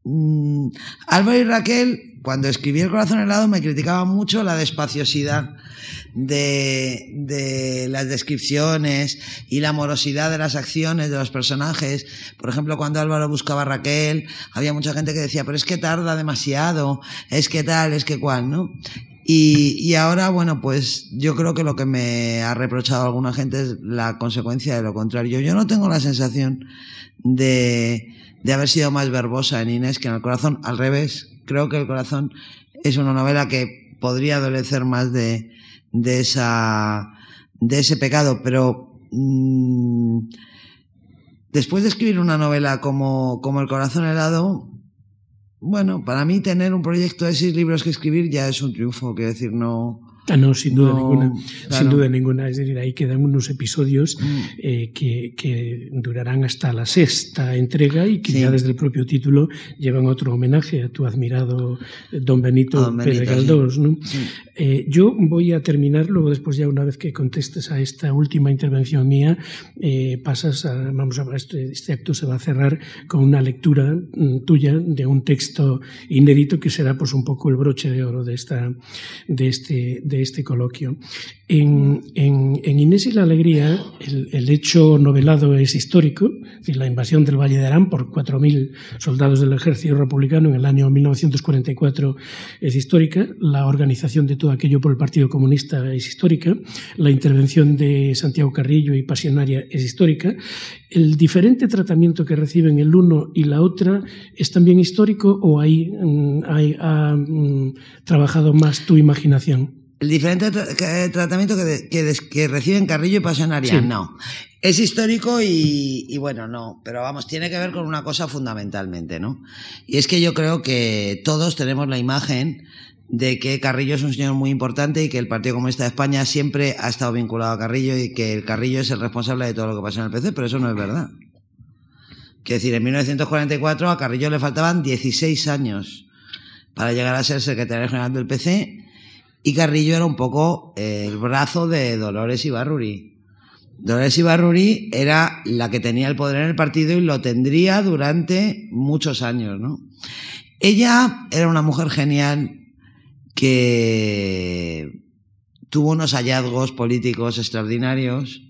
mm, Álvaro y Raquel, cuando escribí El corazón helado, me criticaban mucho la despaciosidad de, de, las descripciones y la morosidad de las acciones de los personajes. Por ejemplo, cuando Álvaro buscaba a Raquel, había mucha gente que decía, pero es que tarda demasiado, es que tal, es que cual, ¿no? Y, y ahora, bueno, pues yo creo que lo que me ha reprochado alguna gente es la consecuencia de lo contrario. Yo no tengo la sensación de, de haber sido más verbosa en Inés que en el corazón. Al revés, creo que el corazón es una novela que podría adolecer más de, de, esa, de ese pecado, pero mmm, después de escribir una novela como, como El corazón helado, bueno, para mí tener un proyecto de seis libros que escribir ya es un triunfo, quiero decir, no,
Ah, no, sin duda ninguna. Sin duda ninguna. Es decir, ahí quedan unos episodios mm. eh, que, que, durarán hasta la sexta entrega y que ya desde el propio título llevan otro homenaje a tu admirado Don Benito, Don Pérez Galdós. ¿no? Eh, yo voy a terminar, luego después ya una vez que contestes a esta última intervención mía, eh, pasas a, vamos a este, este acto se va a cerrar con una lectura mm, tuya de un texto inédito que será pues un poco el broche de oro de esta de este de este coloquio. En, en, en, Inés y la Alegría, el, el, hecho novelado es histórico, es decir, la invasión del Valle de Arán por 4.000 soldados del ejército republicano en el año 1944 es histórica, la organización de todo aquello por el Partido Comunista es histórica, la intervención de Santiago Carrillo y Pasionaria es histórica, el diferente tratamiento que reciben el uno y la otra es también histórico o hay, mm, ha mm, trabajado más tu imaginación?
el diferente tratamiento que, que, reciben Carrillo y Pasionaria, no. Es histórico y, y, bueno, no, pero vamos, tiene que ver con una cosa fundamentalmente, ¿no? Y es que yo creo que todos tenemos la imagen de que Carrillo es un señor muy importante y que el Partido Comunista de España siempre ha estado vinculado a Carrillo y que el Carrillo es el responsable de todo lo que pasa en el PC, pero eso no es verdad. Quiero decir, en 1944 a Carrillo le faltaban 16 años para llegar a ser secretario general del PC y Carrillo era un poco el brazo de Dolores Ibarruri. Dolores Ibarruri era la que tenía el poder en el partido y lo tendría durante muchos años, ¿no? Ella era una mujer genial que tuvo unos hallazgos políticos extraordinarios,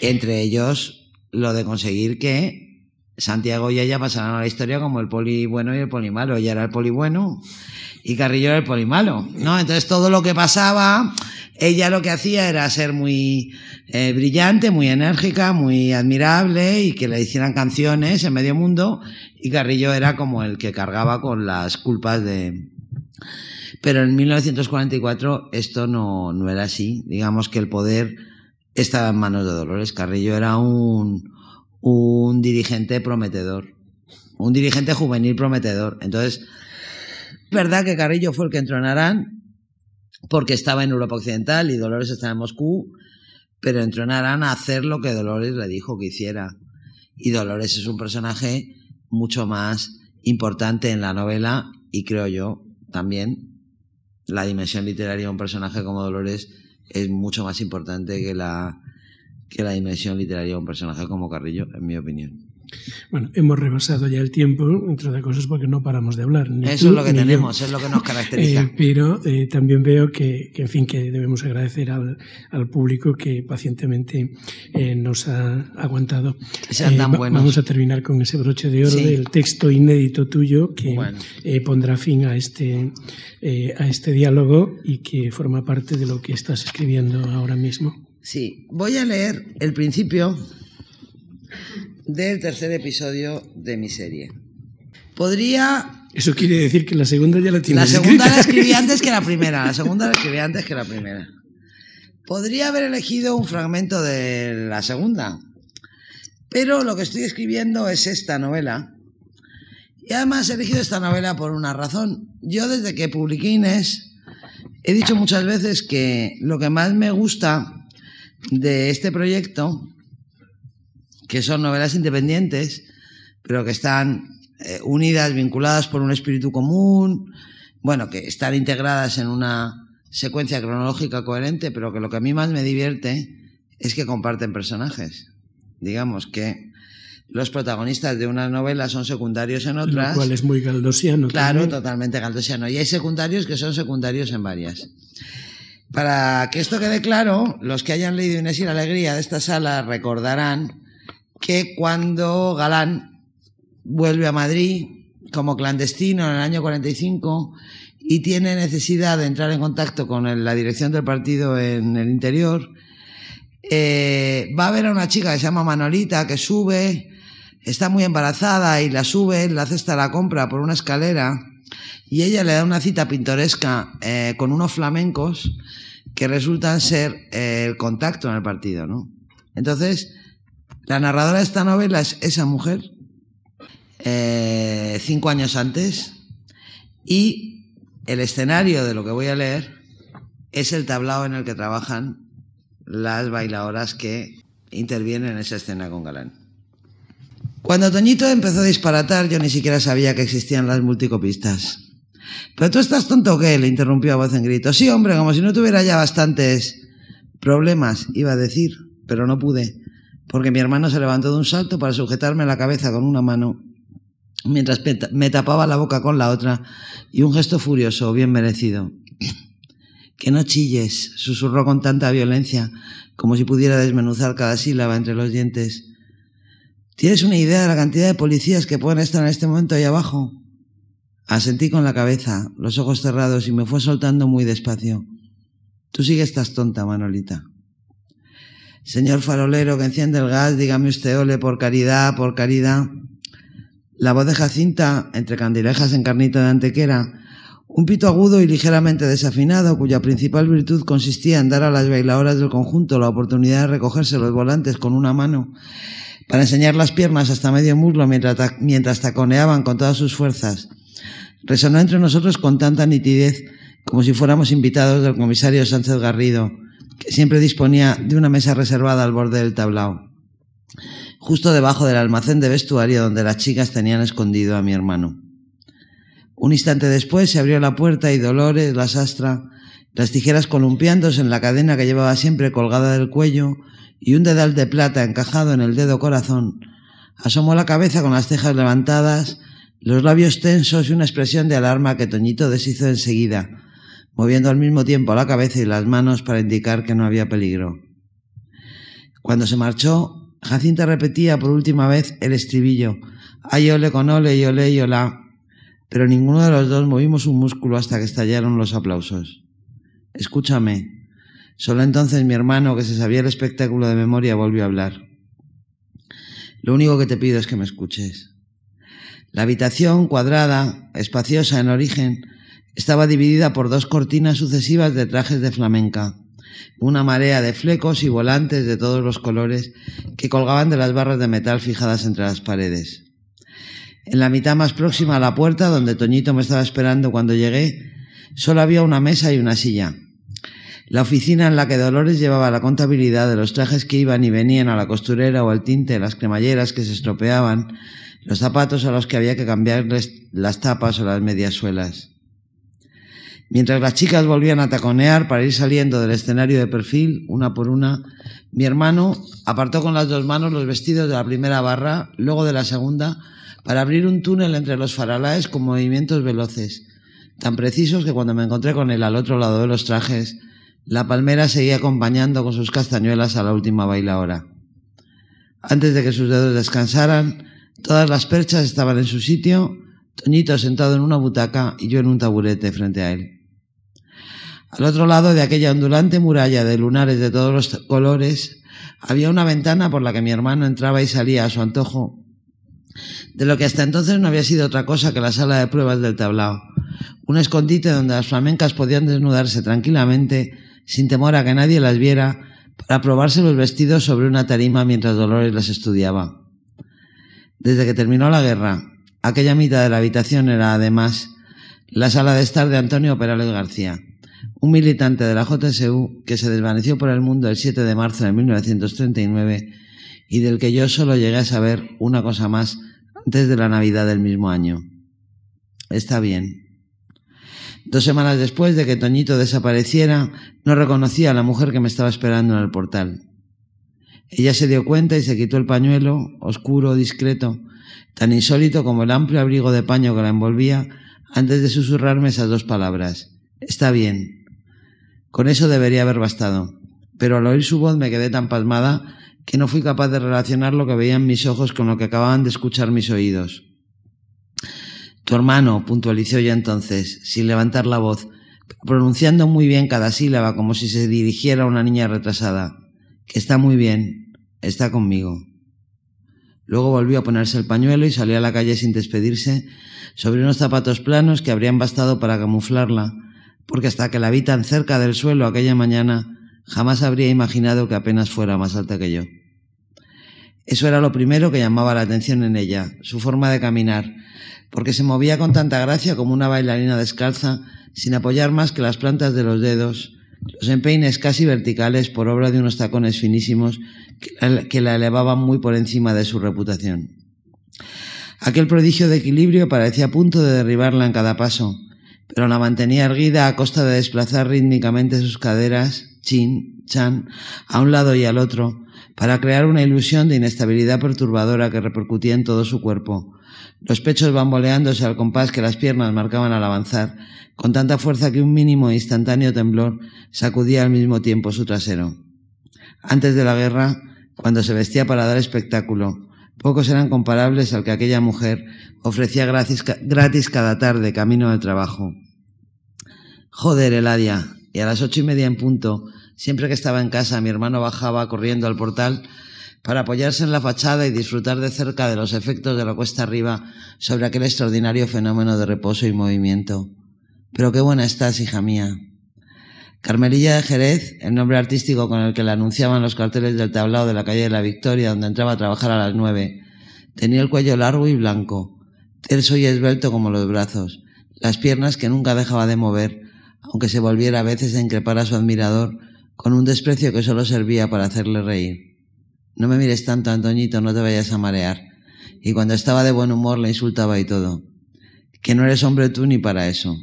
entre ellos lo de conseguir que Santiago y ella pasaran a la historia como el poli bueno y el poli malo. Ella era el poli bueno y Carrillo era el polimalo, ¿no? Entonces todo lo que pasaba, ella lo que hacía era ser muy eh, brillante, muy enérgica, muy admirable y que le hicieran canciones en medio mundo y Carrillo era como el que cargaba con las culpas de... Pero en 1944 esto no, era así, digamos que el poder estaba en manos de Dolores. Carrillo era un, dirigente prometedor, un dirigente juvenil prometedor. Entonces, es verdad que Carrillo fue el que entró en Arán, porque estaba en Europa Occidental y Dolores estaba en Moscú, pero entró en Arán a hacer lo que Dolores le dijo que hiciera. Y Dolores es un personaje mucho más importante en la novela y creo yo también la dimensión literaria de un personaje como Dolores es mucho más importante que la, que la dimensión literaria de un personaje como Carrillo, en mi opinión.
Bueno, hemos rebasado ya el tiempo, entre otras cosas porque no paramos de hablar.
Eso es lo que tenemos, es lo que nos caracteriza.
Eh, pero eh, también veo que, que, en fin, que debemos agradecer al, al público que pacientemente eh, nos ha aguantado.
Sean tan buenos.
Vamos a terminar con ese broche de oro sí. del texto inédito tuyo que bueno. pondrá fin a este, a este diálogo y que forma parte de lo que estás escribiendo ahora mismo.
Sí, voy a leer el principio del tercer episodio de mi serie. Podría...
Eso quiere decir que la segunda ya la tienes
La segunda escrita. la escribí antes que la primera. La segunda la escribí antes que la primera. Podría haber elegido un fragmento de la segunda, Pero lo que estoy escribiendo es esta novela. Y además he elegido esta novela por una razón. Yo desde que publiqué Inés he dicho muchas veces que lo que más me gusta de este proyecto, que son novelas independientes, pero que están eh, unidas, vinculadas por un espíritu común, bueno, que están integradas en una secuencia cronológica coherente, pero que lo que a mí más me divierte es que comparten personajes. Digamos que los protagonistas de una novela son secundarios en otras.
Lo cual es muy galdosiano.
Claro, totalmente galdosiano. Y hay secundarios que son secundarios en varias. Para que esto quede claro, los que hayan leído Inés y la Alegría de esta sala recordarán que cuando Galán vuelve a Madrid como clandestino en el año 45 y tiene necesidad de entrar en contacto con la dirección del partido en el interior, eh, va a ver a una chica que se llama Manolita que sube, está muy embarazada y la sube, la cesta la compra por una escalera y ella le da una cita pintoresca eh, con unos flamencos que resultan ser eh, el contacto en el partido, ¿no? Entonces, la narradora de esta novela es esa mujer, cinco años antes, y el escenario de lo que voy a leer es el tablao en el que trabajan las bailadoras que intervienen en esa escena con Galán. Cuando Toñito empezó a disparatar, yo ni siquiera sabía que existían las multicopistas. Pero tú estás tonto qué? le interrumpió a voz en grito. Sí, hombre, como si no tuviera ya bastantes problemas, iba a decir, pero no pude, porque mi hermano se levantó de un salto para sujetarme la cabeza con una mano, mientras me tapaba la boca con la otra, y un gesto furioso, bien merecido. Que no chilles, susurró con tanta violencia, como si pudiera desmenuzar cada sílaba entre los dientes. ¿Tienes una idea de la cantidad de policías que pueden estar en este momento ahí abajo? Asentí con la cabeza, los ojos cerrados y me fue soltando muy despacio. Tú sí que estás tonta, Manolita. Señor farolero que enciende el gas, dígame usted ole por caridad, por caridad. La voz de Jacinta, entre candilejas en carnita de antequera, un pito agudo y ligeramente desafinado, cuya principal virtud consistía en dar a las bailadoras del conjunto la oportunidad de recogerse los volantes con una mano para enseñar las piernas hasta medio muslo mientras, taconeaban con todas sus fuerzas. Resonó entre nosotros con tanta nitidez como si fuéramos invitados del comisario Sánchez Garrido, siempre disponía de una mesa reservada al borde del tablao, justo debajo del almacén de vestuario donde las chicas tenían escondido a mi hermano. Un instante después se abrió la puerta y Dolores, la sastra, las tijeras columpiándose en la cadena que llevaba siempre colgada del cuello y un dedal de plata encajado en el dedo corazón, asomó la cabeza con las cejas levantadas, los labios tensos y una expresión de alarma que Toñito deshizo enseguida, moviendo al mismo tiempo la cabeza y las manos para indicar que no había peligro. Cuando se marchó, Jacinta repetía por última vez el estribillo, ay ole con ole y ole y olá, pero ninguno de los dos movimos un músculo hasta que estallaron los aplausos. Escúchame. Solo entonces mi hermano, que se sabía el espectáculo de memoria, volvió a hablar. Lo único que te pido es que me escuches. La habitación, cuadrada, espaciosa en origen, estaba dividida por dos cortinas sucesivas de trajes de flamenca, una marea de flecos y volantes de todos los colores que colgaban de las barras de metal fijadas entre las paredes. En la mitad más próxima a la puerta, donde Toñito me estaba esperando cuando llegué, solo había una mesa y una silla. La oficina en la que Dolores llevaba la contabilidad de los trajes que iban y venían a la costurera o al tinte, las cremalleras que se estropeaban, los zapatos a los que había que cambiarles las tapas o las mediasuelas. Mientras las chicas volvían a taconear para ir saliendo del escenario de perfil, una por una, mi hermano apartó con las dos manos los vestidos de la primera barra, luego de la segunda, para abrir un túnel entre los faralaes con movimientos veloces, tan precisos que cuando me encontré con él al otro lado de los trajes, la palmera seguía acompañando con sus castañuelas a la última bailaora. Antes de que sus dedos descansaran, todas las perchas estaban en su sitio, Toñito sentado en una butaca y yo en un taburete frente a él. Al otro lado de aquella ondulante muralla de lunares de todos los colores, había una ventana por la que mi hermano entraba y salía a su antojo de lo que hasta entonces no había sido otra cosa que la sala de pruebas del tablao, un escondite donde las flamencas podían desnudarse tranquilamente, sin temor a que nadie las viera, para probarse los vestidos sobre una tarima mientras Dolores las estudiaba. Desde que terminó la guerra, aquella mitad de la habitación era además la sala de estar de Antonio Perales García, un militante de la JSU que se desvaneció por el mundo el 7 de marzo de 1939 y del que yo solo llegué a saber una cosa más antes de la Navidad del mismo año. Está bien. Dos semanas después de que Toñito desapareciera, no reconocía a la mujer que me estaba esperando en el portal. Ella se dio cuenta y se quitó el pañuelo, oscuro, discreto, tan insólito como el amplio abrigo de paño que la envolvía, antes de susurrarme esas dos palabras. Está bien. Con eso debería haber bastado. Pero al oír su voz me quedé tan pasmada que no fui capaz de relacionar lo que veían mis ojos con lo que acababan de escuchar mis oídos. Tu hermano, puntualizó ya entonces, sin levantar la voz, pronunciando muy bien cada sílaba como si se dirigiera a una niña retrasada que está muy bien, está conmigo. Luego volvió a ponerse el pañuelo y salió a la calle sin despedirse, sobre unos zapatos planos que habrían bastado para camuflarla, porque hasta que la vi tan cerca del suelo aquella mañana, jamás habría imaginado que apenas fuera más alta que yo. Eso era lo primero que llamaba la atención en ella, su forma de caminar, porque se movía con tanta gracia como una bailarina descalza, sin apoyar más que las plantas de los dedos, los empeines casi verticales por obra de unos tacones finísimos que la elevaban muy por encima de su reputación. Aquel prodigio de equilibrio parecía a punto de derribarla en cada paso, pero la mantenía erguida a costa de desplazar rítmicamente sus caderas, chin, chan, a un lado y al otro, para crear una ilusión de inestabilidad perturbadora que repercutía en todo su cuerpo, los pechos bamboleándose al compás que las piernas marcaban al avanzar, con tanta fuerza que un mínimo e instantáneo temblor sacudía al mismo tiempo su trasero. Antes de la guerra, cuando se vestía para dar espectáculo, pocos eran comparables al que aquella mujer ofrecía gratis, cada tarde camino del trabajo. Joder, Eladia. Y a las ocho y media en punto, siempre que estaba en casa, mi hermano bajaba corriendo al portal para apoyarse en la fachada y disfrutar de cerca de los efectos de la cuesta arriba sobre aquel extraordinario fenómeno de reposo y movimiento. Pero qué buena estás, hija mía. Carmelilla de Jerez, el nombre artístico con el que la anunciaban los carteles del tablao de la calle de la Victoria, donde entraba a trabajar a las nueve, tenía el cuello largo y blanco, terso y esbelto como los brazos, las piernas que nunca dejaba de mover, aunque se volviera a veces a increpar a su admirador con un desprecio que solo servía para hacerle reír. No me mires tanto, Antoñito, no te vayas a marear. Y cuando estaba de buen humor le insultaba y todo. Que no eres hombre tú ni para eso.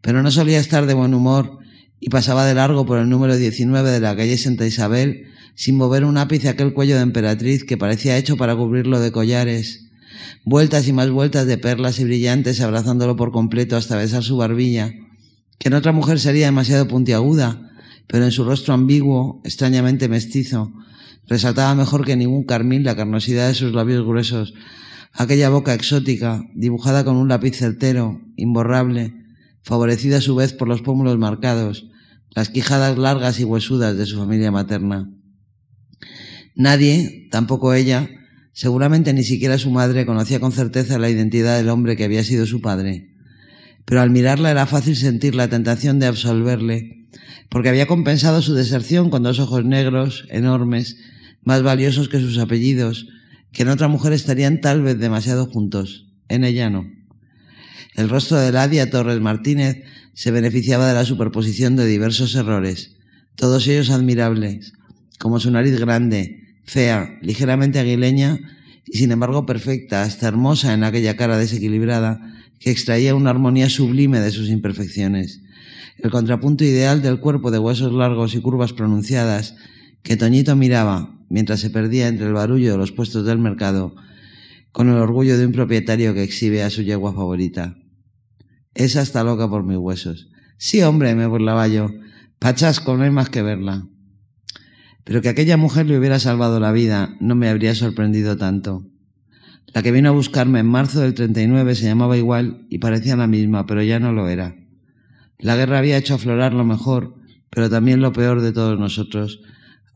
Pero no solía estar de buen humor y pasaba de largo por el número 19 de la calle Santa Isabel sin mover un ápice aquel cuello de emperatriz que parecía hecho para cubrirlo de collares. Vueltas y más vueltas de perlas y brillantes abrazándolo por completo hasta besar su barbilla, que en otra mujer sería demasiado puntiaguda, pero en su rostro ambiguo, extrañamente mestizo, Resaltaba mejor que ningún carmín la carnosidad de sus labios gruesos, aquella boca exótica, dibujada con un lápiz certero, imborrable, favorecida a su vez por los pómulos marcados, las quijadas largas y huesudas de su familia materna. Nadie, tampoco ella, seguramente ni siquiera su madre, conocía con certeza la identidad del hombre que había sido su padre. Pero al mirarla era fácil sentir la tentación de absolverle, porque había compensado su deserción con dos ojos negros, enormes, más valiosos que sus apellidos, que en otra mujer estarían tal vez demasiado juntos. En ella no. El rostro de Ladia Torres Martínez se beneficiaba de la superposición de diversos errores, todos ellos admirables, como su nariz grande, fea, ligeramente aguileña y sin embargo perfecta, hasta hermosa en aquella cara desequilibrada que extraía una armonía sublime de sus imperfecciones. El contrapunto ideal del cuerpo de huesos largos y curvas pronunciadas que Toñito miraba, mientras se perdía entre el barullo de los puestos del mercado, con el orgullo de un propietario que exhibe a su yegua favorita. Esa está loca por mis huesos. Sí, hombre, me burlaba yo. Pachasco, no hay más que verla. Pero que aquella mujer le hubiera salvado la vida no me habría sorprendido tanto. La que vino a buscarme en marzo del 39 se llamaba igual y parecía la misma, pero ya no lo era. La guerra había hecho aflorar lo mejor, pero también lo peor de todos nosotros,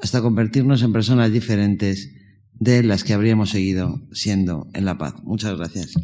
hasta convertirnos en personas diferentes de las que habríamos seguido siendo en la paz. Muchas gracias.